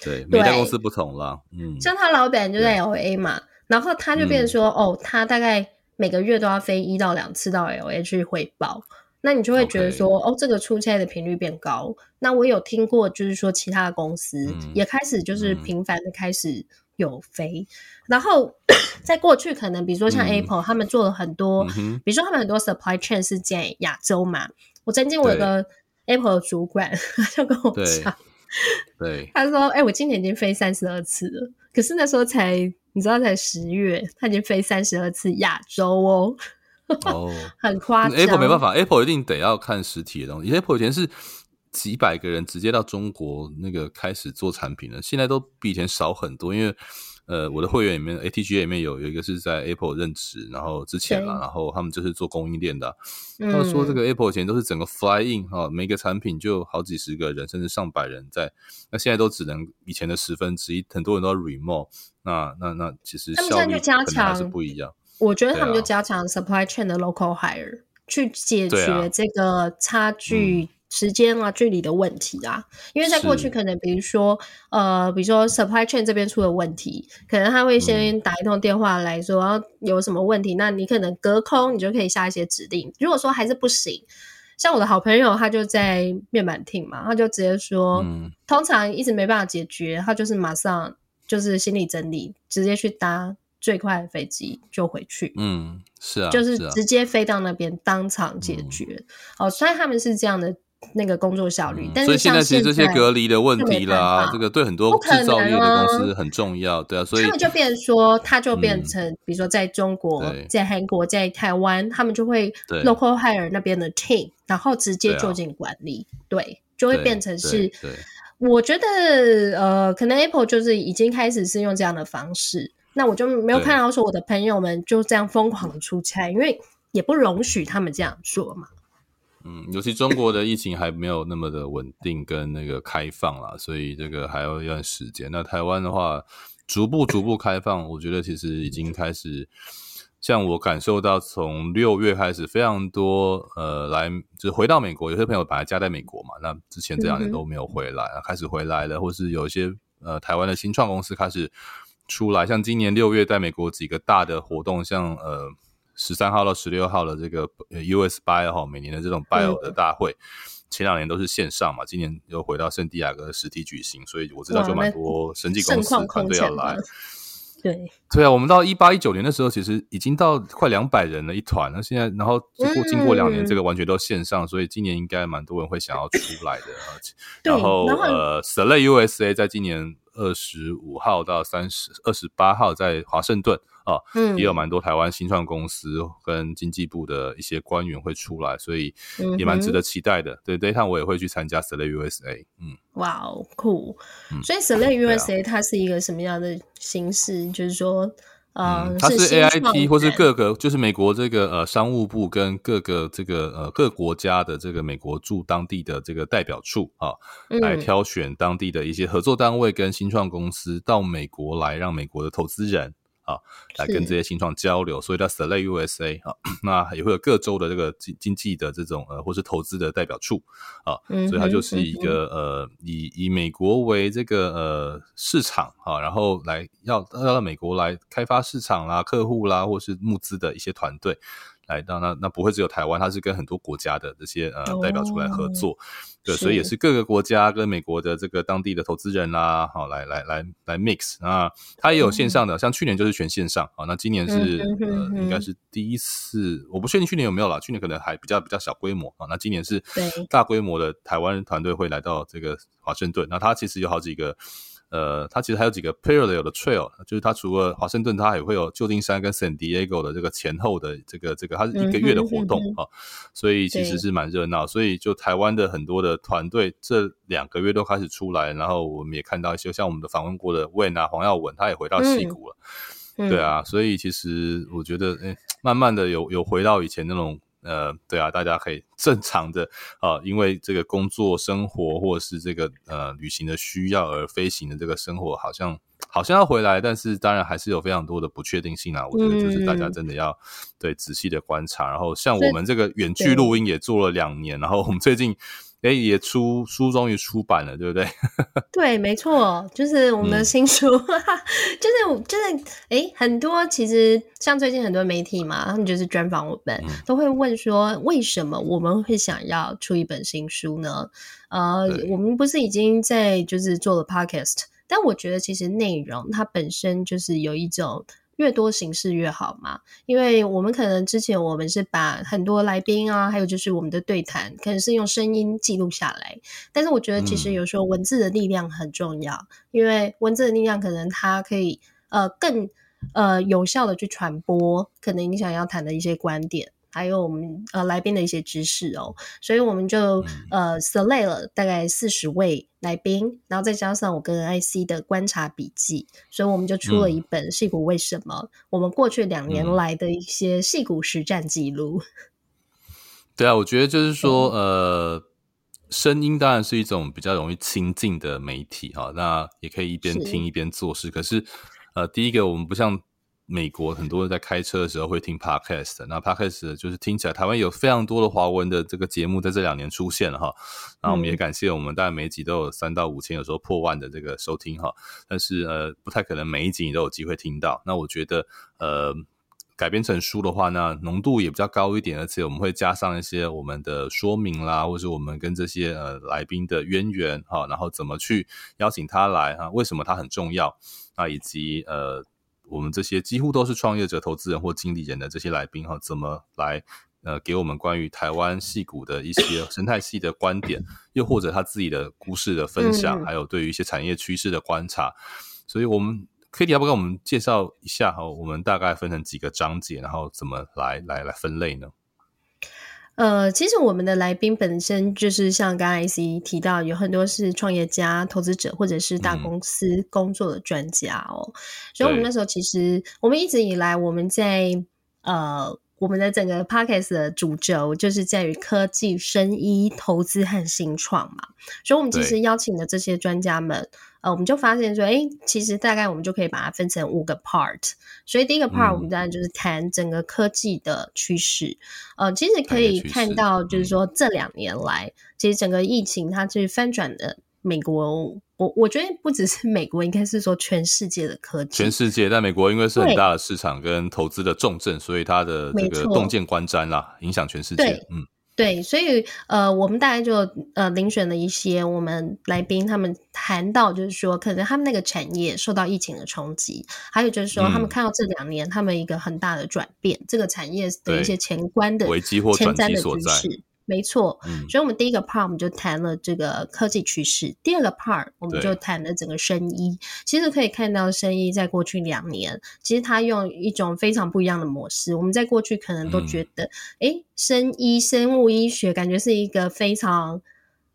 对，每家公司不同啦。嗯，像他老板就在 LA 嘛，然后他就变成说、嗯，哦，他大概每个月都要飞一到两次到 LA 去汇报，那你就会觉得说.哦，这个出差的频率变高。那我有听过，就是说其他的公司也开始就是频繁的开始有飞，嗯、然后在过去可能比如说像 Apple，、嗯、他们做了很多、嗯，比如说他们很多 supply chain 是在亚洲嘛，我曾经我有个。Apple 的主管 他就跟我讲，对，他说：“哎、欸，我今年已经飞三十二次了，可是那时候才你知道才十月，他已经飞三十二次亚洲哦，哦，很夸张。Apple 没办法，Apple 一定得要看实体的东西。Apple 以前是几百个人直接到中国那个开始做产品了，现在都比以前少很多，因为。”呃，我的会员里面，ATG 里面有有一个是在 Apple 任职，然后之前嘛，然后他们就是做供应链的。他们说这个 Apple 以前都是整个 fly in 哈、嗯，每个产品就好几十个人，甚至上百人在。那现在都只能以前的十分之一，很多人都要 remote。那那那其实效率可能还是不一样。我觉得他们就加强 supply chain 的 local hire，去解决这个差距。时间啊、距离的问题啊，因为在过去可能，比如说，呃，比如说 supply chain 这边出了问题，可能他会先打一通电话来说、嗯、有什么问题，那你可能隔空你就可以下一些指令。如果说还是不行，像我的好朋友他就在面板厅嘛，他就直接说，嗯、通常一直没办法解决，他就是马上就是心理整理，直接去搭最快的飞机就回去。嗯，是啊，就是直接飞到那边当场解决。嗯、哦，所以他们是这样的。那个工作效率，嗯、但是现在其实这些隔离的问题啦，这个对很多制造业的公司很重要，对啊，所以他们就变成说，他就变成，嗯、比如说在中国、在韩国、在台湾，他们就会 local hire 那边的 team，然后直接就近管理，对，啊、对，就会变成是，我觉得呃，可能 Apple 就是已经开始是用这样的方式，那我就没有看到说我的朋友们就这样疯狂出差，因为也不容许他们这样做嘛。嗯，尤其中国的疫情还没有那么的稳定跟那个开放啦，所以这个还要一段时间。那台湾的话，逐步逐步开放，我觉得其实已经开始，像我感受到从六月开始，非常多呃来就是回到美国，有些朋友本来家在美国嘛，那之前这两年都没有回来，嗯、开始回来了，或是有一些呃台湾的新创公司开始出来，像今年六月在美国几个大的活动，像呃。十三号到十六号的这个 US Bio 哈，每年的这种 Bio 的大会，前两年都是线上嘛，今年又回到圣地亚哥实体举行，所以我知道就蛮多生技公司团队要来。对对啊，我们到一八一九年的时候，其实已经到快两百人了一团，那现在然后经过经过两年，这个完全都线上，所以今年应该蛮多人会想要出来的。然后呃，Select USA 在今年二十五号到三十二十八号在华盛顿。啊，嗯，也有蛮多台湾新创公司跟经济部的一些官员会出来，所以也蛮值得期待的。嗯、对，这一趟我也会去参加 Select USA。嗯，哇哦，酷！所以 Select USA 它是一个什么样的形式？嗯、就是说，呃、嗯，它是 AIT 或是各个，就是美国这个呃商务部跟各个这个呃各国家的这个美国驻当地的这个代表处啊，来挑选当地的一些合作单位跟新创公司到美国来，让美国的投资人。啊，来跟这些新创交流，所以叫 Select USA 啊，那也会有各州的这个经经济的这种呃，或是投资的代表处啊，所以它就是一个呃，以以美国为这个呃市场啊，然后来要要到美国来开发市场啦、客户啦，或是募资的一些团队。来到那那不会只有台湾，它是跟很多国家的这些呃代表出来合作，对，所以也是。各个国家跟美国的这个当地的投资人啦，好来来来来 mix 啊，它也有线上的，像去年就是全线上，啊，那今年是呃应该是第一次，我不确定去年有没有啦，去年可能还比较比较小规模啊，那今年是大规模的台湾团队会来到这个华盛顿，那它其实有好几个。呃，它其实还有几个 parallel 的 trail，就是它除了华盛顿，它也会有旧金山跟 San Diego 的这个前后的这个这个，它是一个月的活动啊，所以其实是蛮热闹。所以就台湾的很多的团队这两个月都开始出来，然后我们也看到一些像我们的访问过的 Wen 啊、黄耀文，他也回到西谷了，嗯、对啊，所以其实我觉得，哎，慢慢的有有回到以前那种。呃，对啊，大家可以正常的啊、呃，因为这个工作生活或者是这个呃旅行的需要而飞行的这个生活，好像好像要回来，但是当然还是有非常多的不确定性啊。我觉得就是大家真的要、嗯、对仔细的观察，然后像我们这个远距录音也做了两年，然后我们最近。哎，也出书终于出版了，对不对？对，没错，就是我们的新书，嗯、就是就是哎，很多其实像最近很多媒体嘛，他们就是专访我们，嗯、都会问说，为什么我们会想要出一本新书呢？呃，我们不是已经在就是做了 podcast，但我觉得其实内容它本身就是有一种。越多形式越好嘛，因为我们可能之前我们是把很多来宾啊，还有就是我们的对谈，可能是用声音记录下来。但是我觉得其实有时候文字的力量很重要，嗯、因为文字的力量可能它可以呃更呃有效的去传播，可能你想要谈的一些观点。还有我们呃来宾的一些知识哦，所以我们就呃 select 了大概四十位来宾，然后再加上我跟 IC 的观察笔记，所以我们就出了一本《戏骨为什么》，我们过去两年来的一些戏骨实战记录。对啊，我觉得就是说，呃，声音当然是一种比较容易亲近的媒体哈，那也可以一边听一边做事。是可是呃，第一个我们不像。美国很多人在开车的时候会听 podcast，那 podcast 就是听起来台湾有非常多的华文的这个节目在这两年出现了哈。那我们也感谢我们大概每一集都有三到五千，有时候破万的这个收听哈。但是呃，不太可能每一集你都有机会听到。那我觉得呃。改编成书的话，那浓度也比较高一点，而且我们会加上一些我们的说明啦，或是我们跟这些呃来宾的渊源哈，然后怎么去邀请他来哈，为什么他很重要啊，以及呃我们这些几乎都是创业者、投资人或经理人的这些来宾哈，怎么来呃给我们关于台湾戏股的一些生态系的观点，又或者他自己的故事的分享，还有对于一些产业趋势的观察，所以我们。Kitty 要不要跟我们介绍一下哈？我们大概分成几个章节，然后怎么来来来分类呢？呃，其实我们的来宾本身就是像刚才 IC 提到，有很多是创业家、投资者或者是大公司工作的专家哦。嗯、所以，我们那时候其实我们一直以来我们在呃。我们的整个 podcast 的主轴就是在于科技、生医、投资和新创嘛，所以，我们其实邀请的这些专家们，呃，我们就发现说，哎，其实大概我们就可以把它分成五个 part。所以，第一个 part 我们当然就是谈整个科技的趋势。嗯、呃，其实可以看到，就是说这两年来，其实整个疫情它是翻转的。美国，我我觉得不只是美国，应该是说全世界的科技。全世界，但美国因为是很大的市场跟投资的重镇，所以它的这个洞见观瞻啦，影响全世界。对，嗯，对，所以呃，我们大概就呃遴选了一些我们来宾，他们谈到就是说，可能他们那个产业受到疫情的冲击，还有就是说，他们看到这两年他们一个很大的转变，嗯、这个产业的一些前观的危机或转机所在。没错，所以，我们第一个 part 我们就谈了这个科技趋势。第二个 part 我们就谈了整个生医。其实可以看到，生医在过去两年，其实它用一种非常不一样的模式。我们在过去可能都觉得，哎、嗯，生医、生物医学感觉是一个非常。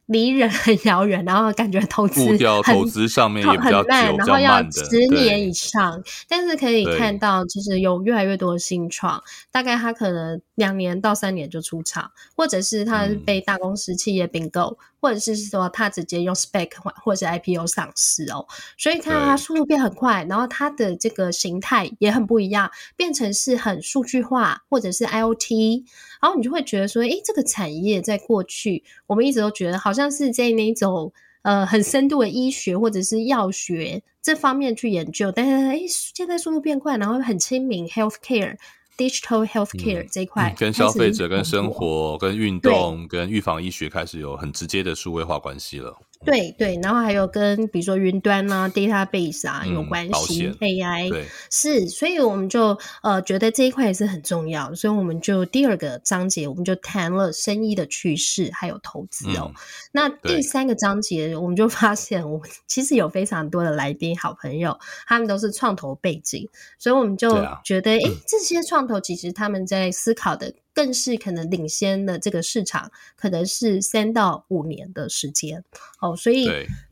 离人很遥远，然后感觉投资很投资上面也比较很慢，然后要十年以上。但是可以看到，其实有越来越多的新创，大概他可能两年到三年就出场，或者是他被大公司企业并购。嗯或者是说它直接用 spec 或者是 IPO 上市哦，所以看到它速度变很快，然后它的这个形态也很不一样，变成是很数据化或者是 IoT，然后你就会觉得说，诶，这个产业在过去我们一直都觉得好像是在那种呃很深度的医学或者是药学这方面去研究，但是诶，现在速度变快，然后很亲民 healthcare。Digital healthcare、嗯、这一块、嗯，跟消费者、跟生活、跟运动、跟预防医学开始有很直接的数位化关系了。对对，然后还有跟比如说云端啊、database 啊有关系、嗯、，AI 是，所以我们就呃觉得这一块也是很重要，所以我们就第二个章节我们就谈了生意的趋势还有投资哦。嗯、那第三个章节我们就 发现，我们其实有非常多的来宾好朋友，他们都是创投背景，所以我们就觉得，哎、啊，这些创投其实他们在思考的。更是可能领先的这个市场，可能是三到五年的时间哦，所以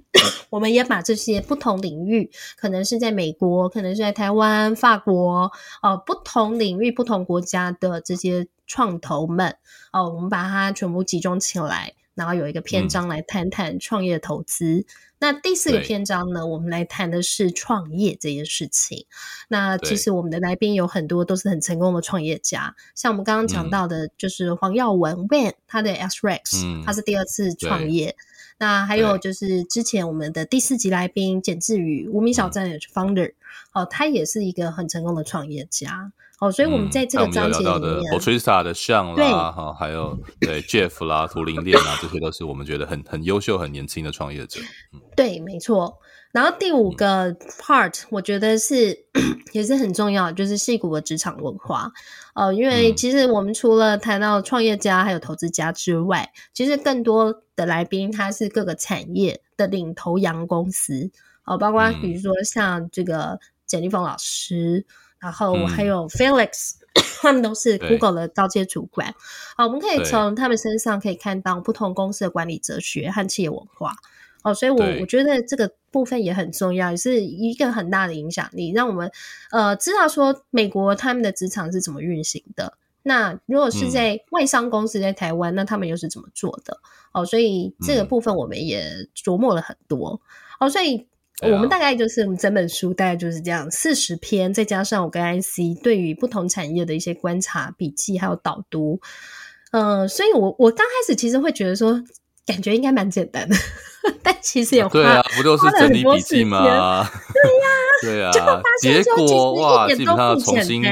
我们也把这些不同领域，可能是在美国，可能是在台湾、法国哦，不同领域、不同国家的这些创投们哦，我们把它全部集中起来。然后有一个篇章来谈谈创业投资。嗯、那第四个篇章呢，我们来谈的是创业这件事情。那其实我们的来宾有很多都是很成功的创业家，像我们刚刚讲到的，就是黄耀文 Van，他的 XREX，、嗯、他是第二次创业。那还有就是之前我们的第四集来宾简志宇，无名小站的 Founder，、嗯、哦，他也是一个很成功的创业家。哦，所以我们在这个章节里面 Potrista 的像啦，哈，还有 对 Jeff 啦、图灵链啊，这些都是我们觉得很很优秀、很年轻的创业者。嗯、对，没错。然后第五个 part，我觉得是、嗯、也是很重要，就是矽谷的职场文化。哦、呃，因为其实我们除了谈到创业家还有投资家之外，其实更多的来宾他是各个产业的领头羊公司。哦、呃，包括比如说像这个简立峰老师。然后还有 Felix，、嗯、他们都是 Google 的高阶主管。好，我们可以从他们身上可以看到不同公司的管理哲学和企业文化。哦，所以我我觉得这个部分也很重要，也是一个很大的影响力，让我们呃知道说美国他们的职场是怎么运行的。那如果是在外商公司在台湾，嗯、那他们又是怎么做的？哦，所以这个部分我们也琢磨了很多。哦，所以。我们大概就是我们整本书大概就是这样四十篇，再加上我跟 IC 对于不同产业的一些观察笔记还有导读，嗯、呃，所以我我刚开始其实会觉得说，感觉应该蛮简单的，但其实也花、啊、对啊，不都是整理笔记吗？对呀、啊，对啊，结果哇，基本上重新。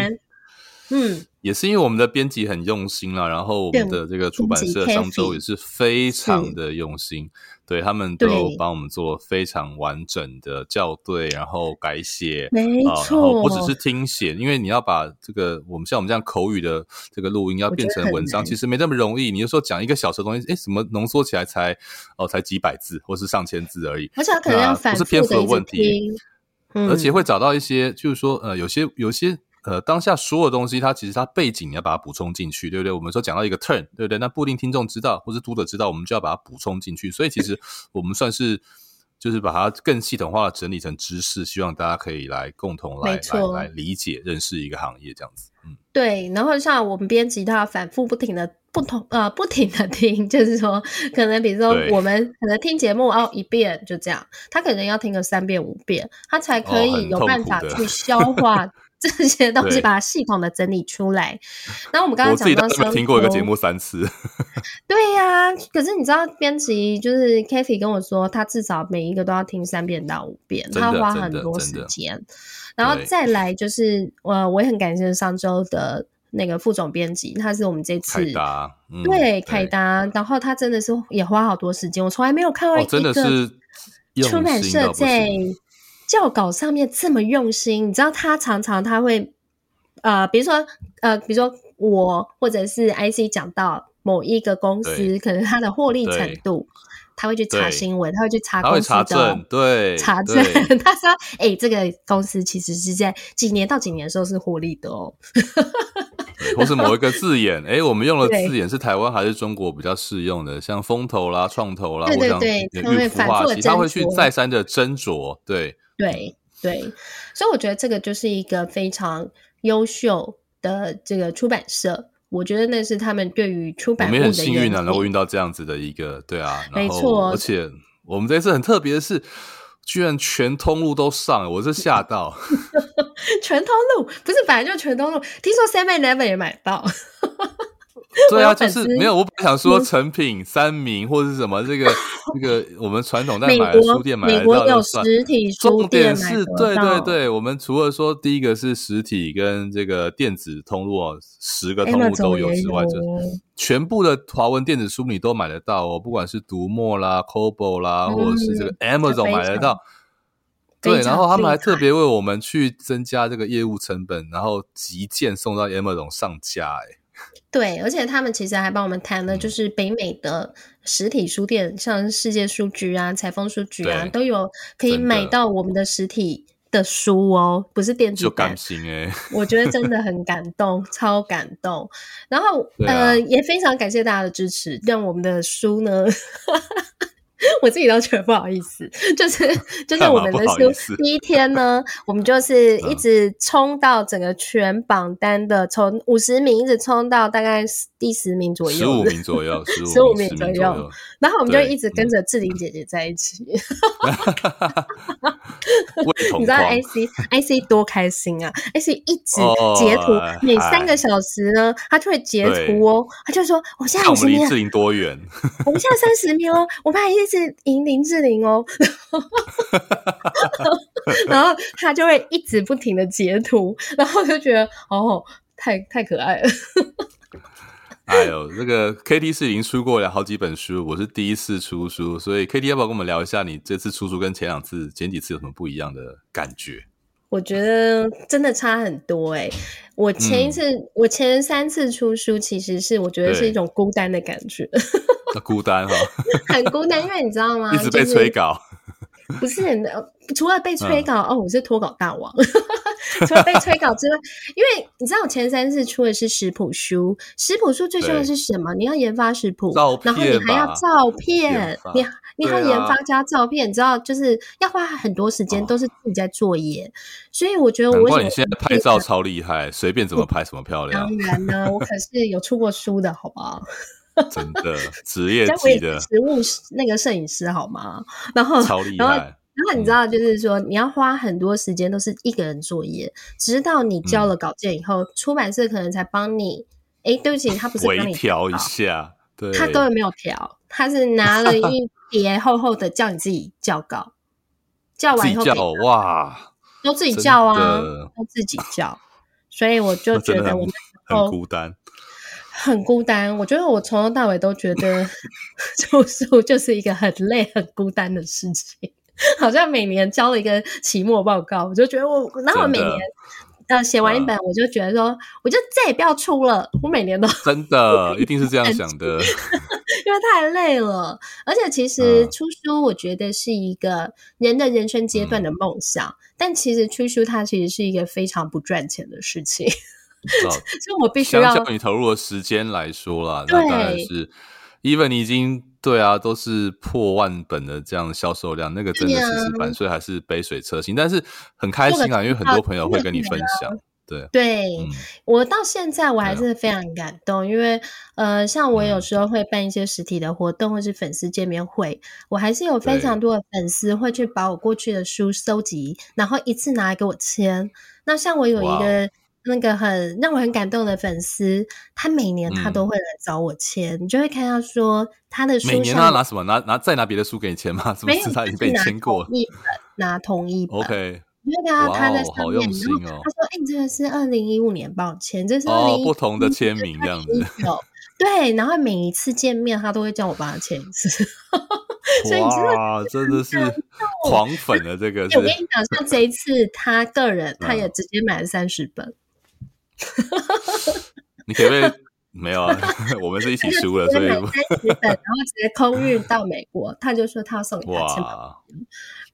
嗯，也是因为我们的编辑很用心啦，然后我们的这个出版社上周也是非常的用心，对，他们都帮我们做非常完整的校对，然后改写，没错、不只是听写，因为你要把这个我们像我们这样口语的这个录音要变成文章，其实没那么容易。你就说讲一个小时的东西，哎，怎么浓缩起来才哦才几百字，或是上千字而已，而且可能要反复的、啊、不是篇幅的问题，嗯、而且会找到一些，就是说呃，有些有些。呃，当下所有东西，它其实它背景你要把它补充进去，对不对？我们说讲到一个 turn，对不对？那不一定听众知道，或是读者知道，我们就要把它补充进去。所以其实 我们算是就是把它更系统化的整理成知识，希望大家可以来共同来来来理解、认识一个行业这样子。嗯，对。然后像我们编辑，他要反复不停的不同呃不停的听，就是说可能比如说我们可能听节目哦一遍就这样，他可能要听个三遍五遍，他才可以有办法去消化。这些东西把它系统的整理出来。那我们刚刚讲到说，听过一个节目三次。对呀、啊，可是你知道，编辑就是 Kathy 跟我说，他至少每一个都要听三遍到五遍，他花很多时间。然后再来就是，呃，我也很感谢上周的那个副总编辑，他是我们这次凯达，嗯、对凯达，然后他真的是也花好多时间，我从来没有看过一个出版社在。校稿上面这么用心，你知道他常常他会，呃，比如说，呃，比如说我或者是 IC 讲到某一个公司，可能他的获利程度，他会去查新闻，他会去查公司的，查证，对，查证。他说，哎、欸，这个公司其实是在几年到几年的时候是获利的哦。或是某一个字眼，哎、欸，我们用的 字眼是台湾还是中国比较适用的？像风投啦、创投啦，对对对，他会反复的，他会去再三的斟酌，对。对对，所以我觉得这个就是一个非常优秀的这个出版社，我觉得那是他们对于出版的，我们很幸运啊，能够遇到这样子的一个，对啊，没错，而且我们这次很特别的是，居然全通路都上了，我是吓到，全通路不是本来就全通路，听说 Seven Eleven 也买到。对啊，就是没有。我本想说成品、三明或者是什么，这个 这个我们传统在买的书店买得到就算。实体书店重点是，对对对，我们除了说第一个是实体跟这个电子通路哦，十个通路都有之外，就全部的华文电子书你都买得到哦，不管是读墨啦、Kobo 啦，或者是这个 Amazon 买得到。对，然后他们还特别为我们去增加这个业务成本，然后急件送到 Amazon 上架，哎。对，而且他们其实还帮我们谈了，就是北美的实体书店，像世界书局啊、采风书局啊，都有可以买到我们的实体的书哦，不是电子版。就感心哎，我觉得真的很感动，超感动。然后、啊、呃，也非常感谢大家的支持，让我们的书呢。我自己都觉得不好意思，就是就是我们的书第一天呢，我们就是一直冲到整个全榜单的，从五十名一直冲到大概第十名左右，十五名左右，十五名左右。然后我们就一直跟着志玲姐姐在一起，你知道 IC IC 多开心啊！IC 一直截图，每三个小时呢，他就会截图哦，他就说：“我现在五十名，志玲多远？我们现在三十名哦，我们还一直。”是赢林志玲哦，然后他就会一直不停的截图，然后就觉得哦，太太可爱了。哎呦，这个 KT 是已经出过了好几本书，我是第一次出书，所以 KT 要不要跟我们聊一下你这次出书跟前两次、前几次有什么不一样的感觉？我觉得真的差很多哎、欸！我前一次、嗯，我前三次出书，其实是我觉得是一种孤单的感觉。孤单哈，很孤单，因为你知道 吗？一直被催稿，就是、不是除了被催稿、嗯、哦，我是脱稿大王。除了被催稿之外，因为你知道，我前三次出的是食谱书，食谱书最重要的是什么？你要研发食谱，然后你还要照片，你你还要研发加照片，你知道，就是要花很多时间，都是自己在作业。哦、所以我觉得我，我你现在拍照超厉害，随便怎么拍什么漂亮。当 然呢，我可是有出过书的，好不好？真的职业级的，实务那个摄影师好吗？然后超厉害。然后你知道，就是说你要花很多时间都是一个人作业，直到你交了稿件以后，嗯、出版社可能才帮你。哎，对不起，他不是帮你调一下，对，他根本没有调，他是拿了一 叠厚厚的叫你自己校稿，校完以后哇，都自己校啊，都自己校，所以我 就觉得我们很孤单。很孤单，我觉得我从头到尾都觉得出书就是一个很累、很孤单的事情。好像每年交了一个期末报告，我就觉得我，然后我每年呃写完一本，我就觉得说，我就再也不要出了。我每年都真的 一定是这样想的，因为太累了。而且其实出书，我觉得是一个人的人生阶段的梦想，嗯、但其实出书它其实是一个非常不赚钱的事情。所以我必须要相较你投入的时间来说啦，那当然是，even 你已经对啊，都是破万本的这样的销售量，那个真的是十版税还是杯水车薪，但是很开心啊，因为很多朋友会跟你分享。对对，我到现在我还是非常感动，因为呃，像我有时候会办一些实体的活动或是粉丝见面会，我还是有非常多的粉丝会去把我过去的书收集，然后一次拿来给我签。那像我有一个。那个很让我很感动的粉丝，他每年他都会来找我签，嗯、你就会看到说他的书。每年他拿什么？拿拿再拿别的书给你签吗？是不是他已经被签过？一本拿同一本。OK。因为他他在上面，哦、然后他说：“哎、欸，你这个是二零一五年帮我签，这是二不同的签名这样子。”对，然后每一次见面，他都会叫我帮他签一次。所以你知道哇，真的是狂粉的这个。我跟你讲，像这一次他个人，他也直接买了三十本。你可不可以没有啊？我们是一起输了，所以三十本，然后直接空运到美国。他就说他要送给他哇，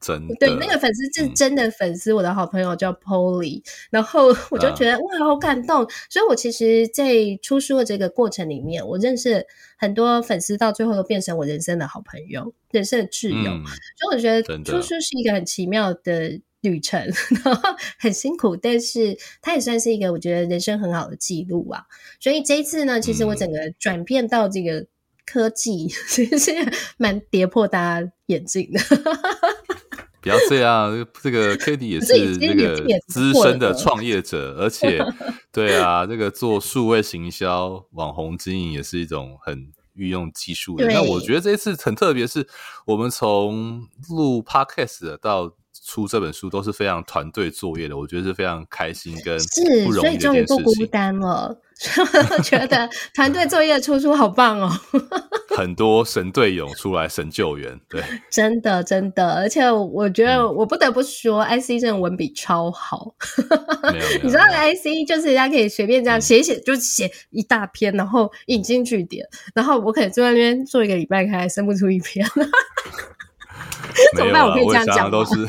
真的对那个粉丝是真的粉丝，我的好朋友叫 Polly，然后我就觉得哇，好感动。所以我其实，在出书的这个过程里面，我认识很多粉丝，到最后都变成我人生的好朋友，人生的挚友。所以我觉得出书是一个很奇妙的。旅程，然后很辛苦，但是它也算是一个我觉得人生很好的记录啊。所以这一次呢，其实我整个转变到这个科技，其实是蛮跌破大家眼镜的。不要这样，这个 Cady 也是那个资深的创业者，而且对啊，这个做数位行销、网红经营也是一种很运用技术的。那我觉得这一次很特别，是我们从录 Podcast 到。出这本书都是非常团队作业的，我觉得是非常开心跟。是，所以终于不孤单了，我觉得 团队作业出书好棒哦，很多神队友出来神救援，对，真的真的，而且我觉得我不得不说，IC 这种文笔超好，你知道 IC 就是人家可以随便这样写一写，就写一大篇，然后引经据典，然后我可以坐在那边做一个礼拜，还生不出一篇。没有啊，我，我想的都是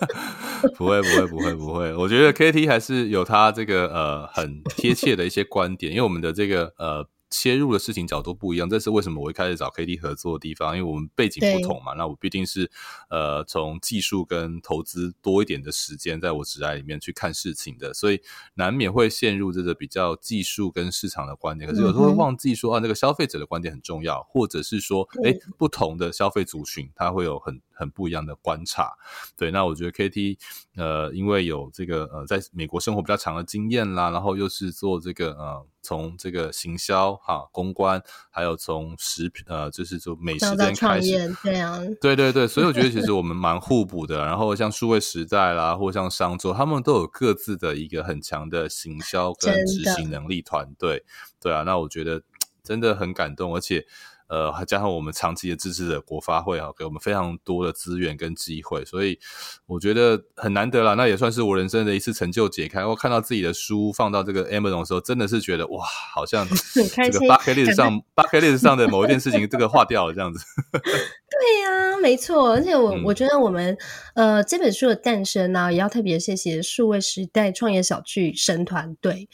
不会，不会，不会，不会。我觉得 KT 还是有他这个呃很贴切的一些观点，因为我们的这个呃。切入的事情角度不一样，这是为什么我一开始找 KT 合作的地方，因为我们背景不同嘛。那我毕竟是呃从技术跟投资多一点的时间，在我职涯里面去看事情的，所以难免会陷入这个比较技术跟市场的观点。可是有时候会忘记说啊，那个消费者的观点很重要，或者是说，诶，不同的消费族群，它会有很很不一样的观察。对，那我觉得 KT 呃，因为有这个呃在美国生活比较长的经验啦，然后又是做这个呃。从这个行销哈公关，还有从食品呃，就是说美食这边开始，对啊对对对，所以我觉得其实 我们蛮互补的。然后像数位时代啦，或像商周，他们都有各自的一个很强的行销跟执行能力团队。对啊，那我觉得真的很感动，而且。呃，还加上我们长期的支持者国发会啊，给我们非常多的资源跟机会，所以我觉得很难得啦。那也算是我人生的一次成就解开。我看到自己的书放到这个 Amazon 的时候，真的是觉得哇，好像 这个 bucket list 上 bucket list 上的某一件事情，这个化掉了这样子。对呀、啊，没错。而且我、嗯、我觉得我们呃这本书的诞生呢、啊，也要特别谢谢数位时代创业小聚神团队，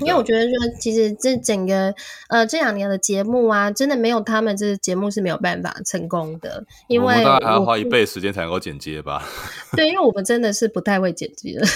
因为我觉得说其实这整个呃这两年的节目啊，真的。没有他们，这个节目是没有办法成功的，因为我们大概还要花一倍时间才能够剪接吧。对，因为我们真的是不太会剪辑了，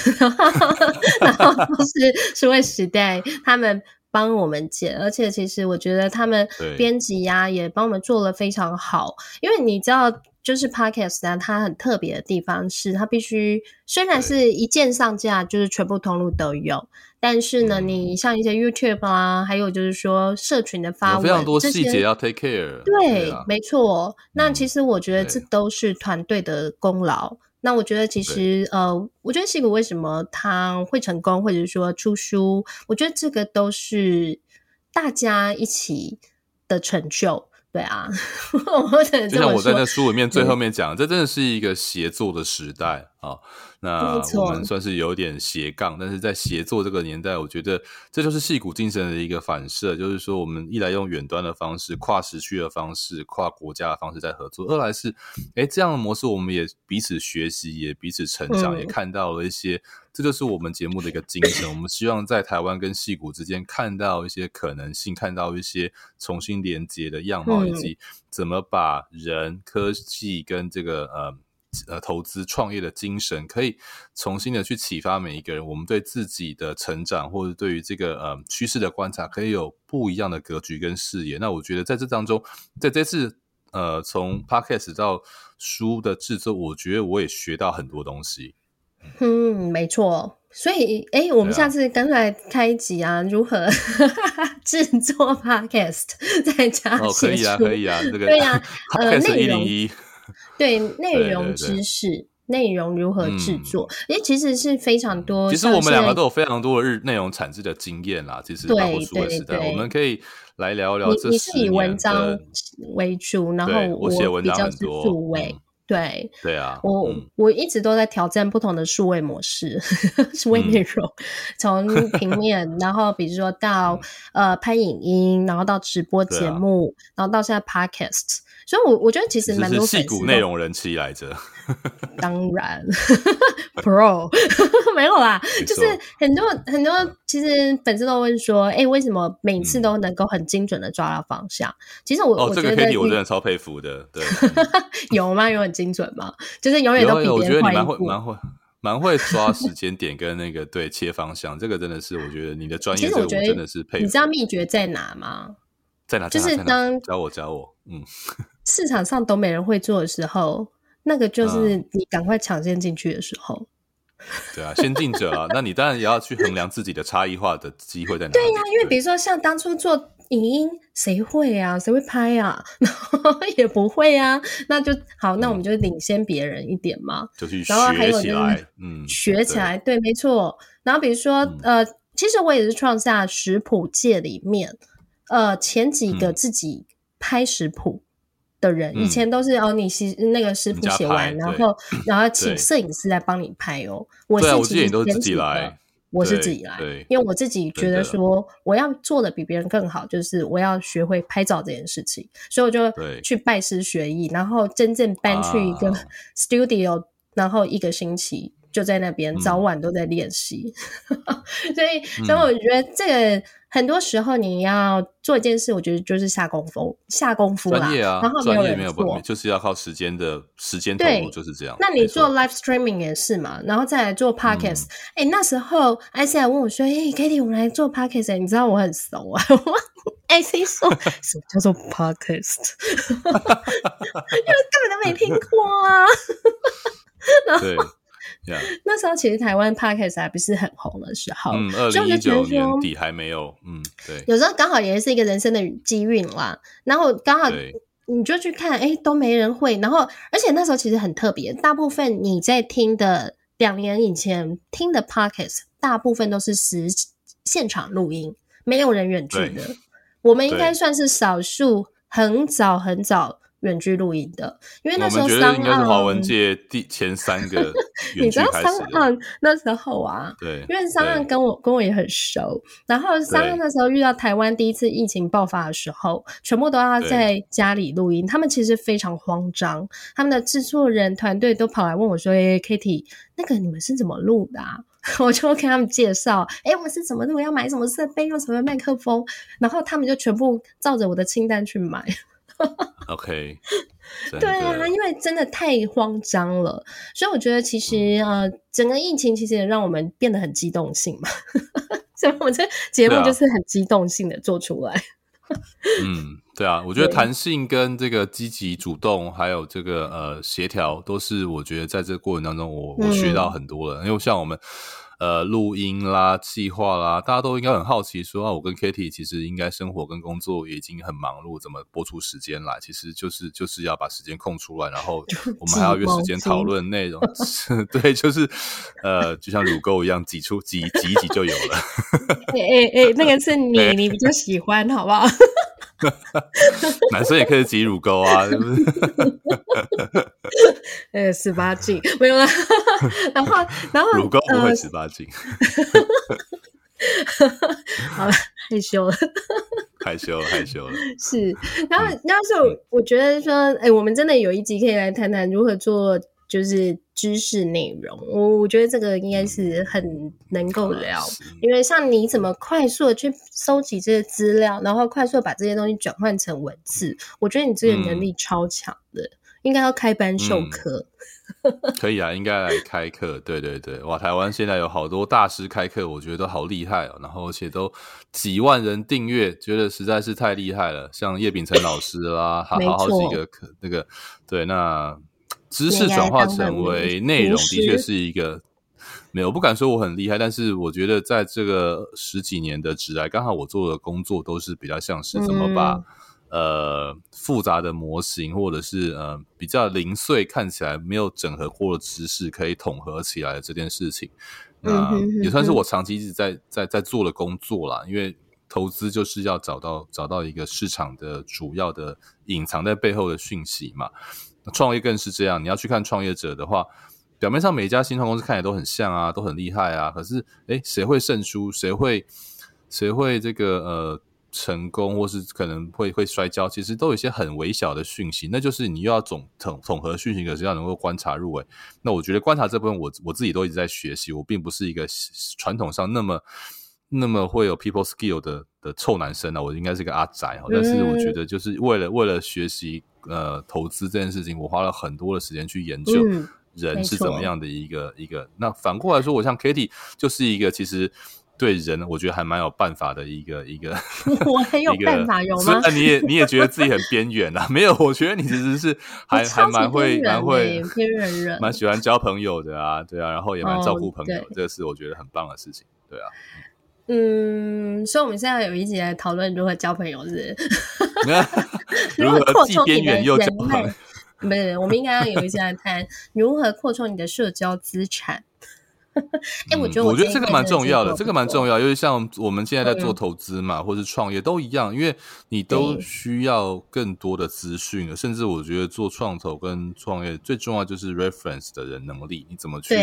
然后都是数位时代他们帮我们剪，而且其实我觉得他们编辑呀也帮我们做了非常好，因为你知道。就是 Podcast 啊，它很特别的地方是，它必须虽然是一键上架，就是全部通路都有，但是呢，你像一些 YouTube 啊，还有就是说社群的发文，非常多细节要 take care。对，没错。那其实我觉得这都是团队的功劳。那我觉得其实呃，我觉得西谷为什么他会成功，或者说出书，我觉得这个都是大家一起的成就。对啊，就像我在那书里面最后面讲，这真的是一个协作的时代啊。那我们算是有点斜杠，但是在协作这个年代，我觉得这就是戏骨精神的一个反射，就是说我们一来用远端的方式、跨时区的方式、跨国家的方式在合作；二来是，哎，这样的模式我们也彼此学习，也彼此成长，嗯、也看到了一些。这就是我们节目的一个精神。我们希望在台湾跟戏骨之间看到一些可能性，看到一些重新连接的样貌，以及怎么把人、科技跟这个呃呃投资创业的精神，可以重新的去启发每一个人。我们对自己的成长，或者对于这个呃趋势的观察，可以有不一样的格局跟视野。那我觉得在这当中，在这次呃从 Podcast 到书的制作，我觉得我也学到很多东西。嗯，没错。所以，哎，我们下次干脆来开一集啊，如何 制作 podcast 在家？哦，可以啊，可以啊，这个对呀，呃，内容一对内容知识，内容如何制作？哎，其实是非常多。其实我们两个都有非常多的日内容产制的经验啦。其实包括数位时代，我们可以来聊聊。你你是以文章为主，然后我写文章很多数位。对对啊，我、嗯、我一直都在挑战不同的数位模式，数位内容，从、嗯、平 面，然后比如说到、嗯、呃拍影音，然后到直播节目，啊、然后到现在 podcast，所以我我觉得其实蛮多戏骨内容人气来着。当然，Pro 没有啦，就是很多很多，其实粉丝都问说，哎、欸，为什么每次都能够很精准的抓到方向？嗯、其实我哦，这个 Katie 我真的超佩服的，对，有吗？有很精准吗？就是永远都比别人快一步，我觉得你蛮会蛮会蛮会抓时间点跟那个对切方向，这个真的是我觉得你的专业，其实我觉得真的是佩服。你知道秘诀在哪吗？在哪？就是当教我教我，嗯，市场上都没人会做的时候。那个就是你赶快抢先进去的时候，嗯、对啊，先进者啊，那你当然也要去衡量自己的差异化的机会在哪里。对呀、啊，因为比如说像当初做影音，谁会啊？谁会拍啊？然后也不会啊，那就好，那我们就领先别人一点嘛，就去学起来，嗯，学起来，对，对，没错。然后比如说，呃，其实我也是创下食谱界里面，呃，前几个自己拍食谱。的人以前都是哦，你写那个师傅写完，然后然后请摄影师来帮你拍哦。我是其实都自己来，我是自己来，因为我自己觉得说我要做的比别人更好，就是我要学会拍照这件事情，所以我就去拜师学艺，然后真正搬去一个 studio，然后一个星期就在那边早晚都在练习，所以所以我觉得这个。很多时候你要做一件事，我觉得就是下功夫，下功夫啦。专业啊，然后专业没有，就是要靠时间的时间投入，就是这样。那你做 live streaming 也是嘛？然后再来做 podcast。哎、嗯欸，那时候 IC 还问我说：“哎、欸、，Kitty，我们来做 podcast、欸。”你知道我很怂啊。IC 说：“什么叫做 podcast？” 因为根本都没听过啊。然后。那时候其实台湾 podcast 还不是很红的时候，嗯，二零一九年底还没有，嗯，对，有时候刚好也是一个人生的机运啦，然后刚好你就去看，哎，都没人会，然后而且那时候其实很特别，大部分你在听的两年以前听的 podcast，大部分都是实现场录音，没有人远距的，我们应该算是少数，很早很早。远距录音的，因为那时候商应该是华文界第前三个。你知道商岸那时候啊，对，因为商岸跟我跟我也很熟，然后商岸那时候遇到台湾第一次疫情爆发的时候，全部都要在家里录音，他们其实非常慌张，他们的制作人团队都跑来问我说：“哎，Kitty，那个你们是怎么录的啊？” 我就跟他们介绍：“哎，我们是怎么录，要买什么设备，用什么麦克风，然后他们就全部照着我的清单去买。” OK，对啊，因为真的太慌张了，所以我觉得其实、嗯、呃，整个疫情其实也让我们变得很机动性嘛，所以我这节目就是很机动性的做出来。嗯，对啊，我觉得弹性跟这个积极主动，还有这个呃协调，都是我觉得在这个过程当中我，我我学到很多了。嗯、因为像我们呃录音啦、计划啦，大家都应该很好奇说啊，我跟 Kitty 其实应该生活跟工作已经很忙碌，怎么播出时间来？其实就是就是要把时间空出来，然后 我们还要约时间讨论内容。对，就是呃，就像乳沟一样挤出挤挤一挤就有了。哎哎哎，那个是你，你比较喜欢，好不好？男生也可以挤乳沟啊，是不是？呃，十八禁没有啦。然后，然后乳沟不会十八禁。好了，害羞了，害羞了，害羞了。是，然后，然后是我觉得说，哎、欸，我们真的有一集可以来谈谈如何做。就是知识内容，我我觉得这个应该是很能够聊，嗯、因为像你怎么快速的去收集这些资料，然后快速的把这些东西转换成文字，我觉得你这个能力超强的，嗯、应该要开班授课。嗯、可以啊，应该来开课。对对对，哇，台湾现在有好多大师开课，我觉得都好厉害哦，然后而且都几万人订阅，觉得实在是太厉害了。像叶秉成老师啦，他好好几个课，那个对那。知识转化成为内容，的确是一个没有，我不敢说我很厉害，但是我觉得在这个十几年的职来，刚好我做的工作都是比较像是怎么把、嗯、呃复杂的模型，或者是呃比较零碎、看起来没有整合过的知识，可以统合起来的这件事情。那也算是我长期一直在在在做的工作啦，因为投资就是要找到找到一个市场的主要的隐藏在背后的讯息嘛。创业更是这样，你要去看创业者的话，表面上每一家新创公司看起来都很像啊，都很厉害啊。可是，诶，谁会胜出？谁会谁会这个呃成功，或是可能会会摔跤？其实都有一些很微小的讯息，那就是你又要总统统合讯息，可是要能够观察入微。那我觉得观察这部分我，我我自己都一直在学习。我并不是一个传统上那么那么会有 people skill 的的臭男生啊，我应该是个阿宅。但是我觉得，就是为了为了学习。呃，投资这件事情，我花了很多的时间去研究人是怎么样的一个、嗯、一个。那反过来说，我像 Kitty 就是一个其实对人，我觉得还蛮有办法的一个一个。我很有办法，有吗？那你也你也觉得自己很边缘啊？没有，我觉得你其实是 还还蛮会蛮会边缘人，蛮喜欢交朋友的啊，对啊，然后也蛮照顾朋友，哦、这个是我觉得很棒的事情，对啊。嗯，所以我们现在有一集来讨论如何交朋友，是？如何既边缘又交朋友？不是，我们应该要有一集来谈如何扩充你的社交资产。哎、欸，我觉得我，我觉得这个蛮重要的，这个蛮重要，因为像我们现在在做投资嘛，嗯、或是创业都一样，因为你都需要更多的资讯，甚至我觉得做创投跟创业最重要就是 reference 的人能力，你怎么去？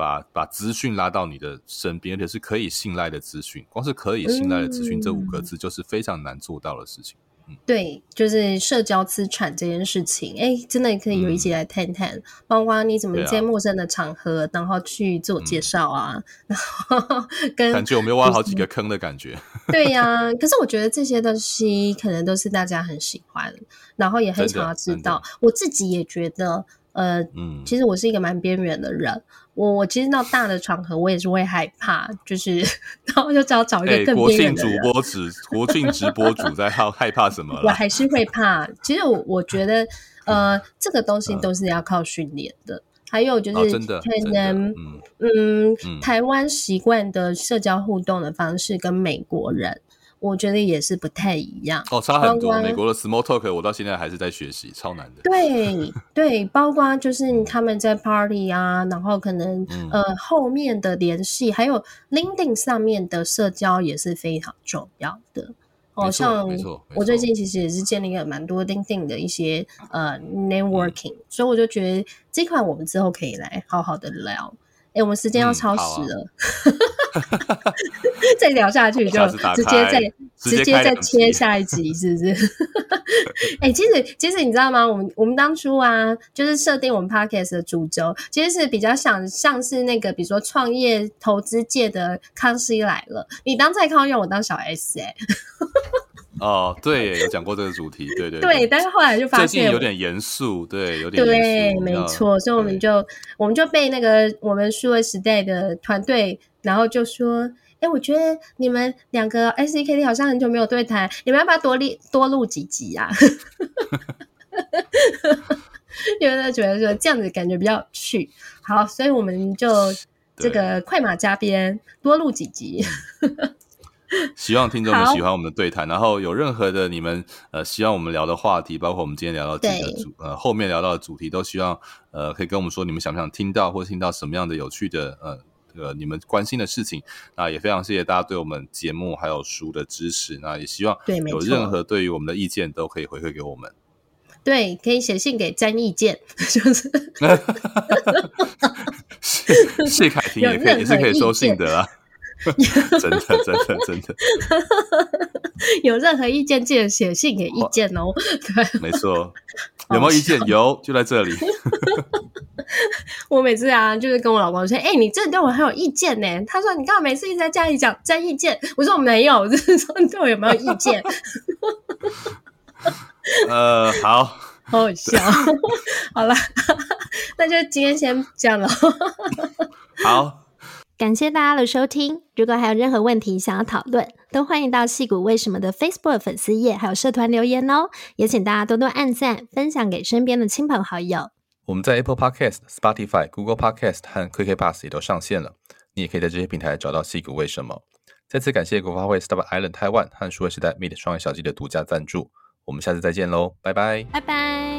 把把资讯拉到你的身边，而且是可以信赖的资讯。光是可以信赖的资讯这五个字，就是非常难做到的事情。嗯，对，就是社交资产这件事情，哎，真的可以有一起来探探。嗯、包括你怎么在陌生的场合，啊、然后去自我介绍啊，嗯、然后跟感觉我没有挖好几个坑的感觉？对呀、啊，可是我觉得这些东西可能都是大家很喜欢，然后也很想要知道。我自己也觉得。呃，嗯，其实我是一个蛮边缘的人，我我其实到大的场合，我也是会害怕，就是 然后就只要找一个更边缘的。欸、国庆主播直国庆直播主在害害怕什么？我还是会怕。其实我我觉得，呃，这个东西都是要靠训练的。嗯、还有就是可能，嗯，嗯嗯台湾习惯的社交互动的方式跟美国人。我觉得也是不太一样哦，差很多。美国的 small talk 我到现在还是在学习，超难的。对对，包括就是他们在 party 啊，然后可能、嗯、呃后面的联系，还有 LinkedIn 上面的社交也是非常重要的。好像我最近其实也是建立了蛮多 LinkedIn 的一些呃 networking，、嗯、所以我就觉得这块我们之后可以来好好的聊。哎，我们时间要超时了，嗯、再聊下去就直接再直接再切下一集，是不是？哎，其实其实你知道吗？我们我们当初啊，就是设定我们 Podcast 的主轴，其实是比较想像是那个，比如说创业投资界的康熙来了，你当蔡康永，我当小 S，哎。哦，对，有讲过这个主题，对对对，但是后来就发现有点严肃，对，有点对，没错，所以我们就我们就被那个我们数位时代的团队，然后就说，哎，我觉得你们两个 SCKT 好像很久没有对谈，你们要不要多录多录几集呀、啊？因为他觉得说这样子感觉比较有趣。好，所以我们就这个快马加鞭，多录几集。希望听众们喜欢我们的对谈，然后有任何的你们呃希望我们聊的话题，包括我们今天聊到几个主呃后面聊到的主题，都希望呃可以跟我们说你们想不想听到，或听到什么样的有趣的呃呃你们关心的事情。那也非常谢谢大家对我们节目还有书的支持。那也希望有任何对于我们的意见都可以回馈给我们。对，可以写信给詹意见，就是 谢谢凯婷也可以也是可以收信的啊。真的，真的，真的，有任何意见记得写信给意见哦。对，没错，有没有意见？有，就在这里。我每次啊，就是跟我老公说：“哎、欸，你这对我很有意见呢。”他说：“你干嘛每次一直在家里讲争意见？”我说：“我没有，就是说你对我有没有意见？”呃，好，好好笑。好了，那就今天先这样了。好。感谢大家的收听。如果还有任何问题想要讨论，都欢迎到戏谷为什么的 Facebook 粉丝页还有社团留言哦。也请大家多多按赞，分享给身边的亲朋好友。我们在 Apple Podcast、Spotify、Google Podcast 和 QK Pass 也都上线了。你也可以在这些平台找到矽谷为什么。再次感谢国发会 Startup Island Taiwan 和数位时代 Meet 创业小记的独家赞助。我们下次再见喽，拜拜，拜拜。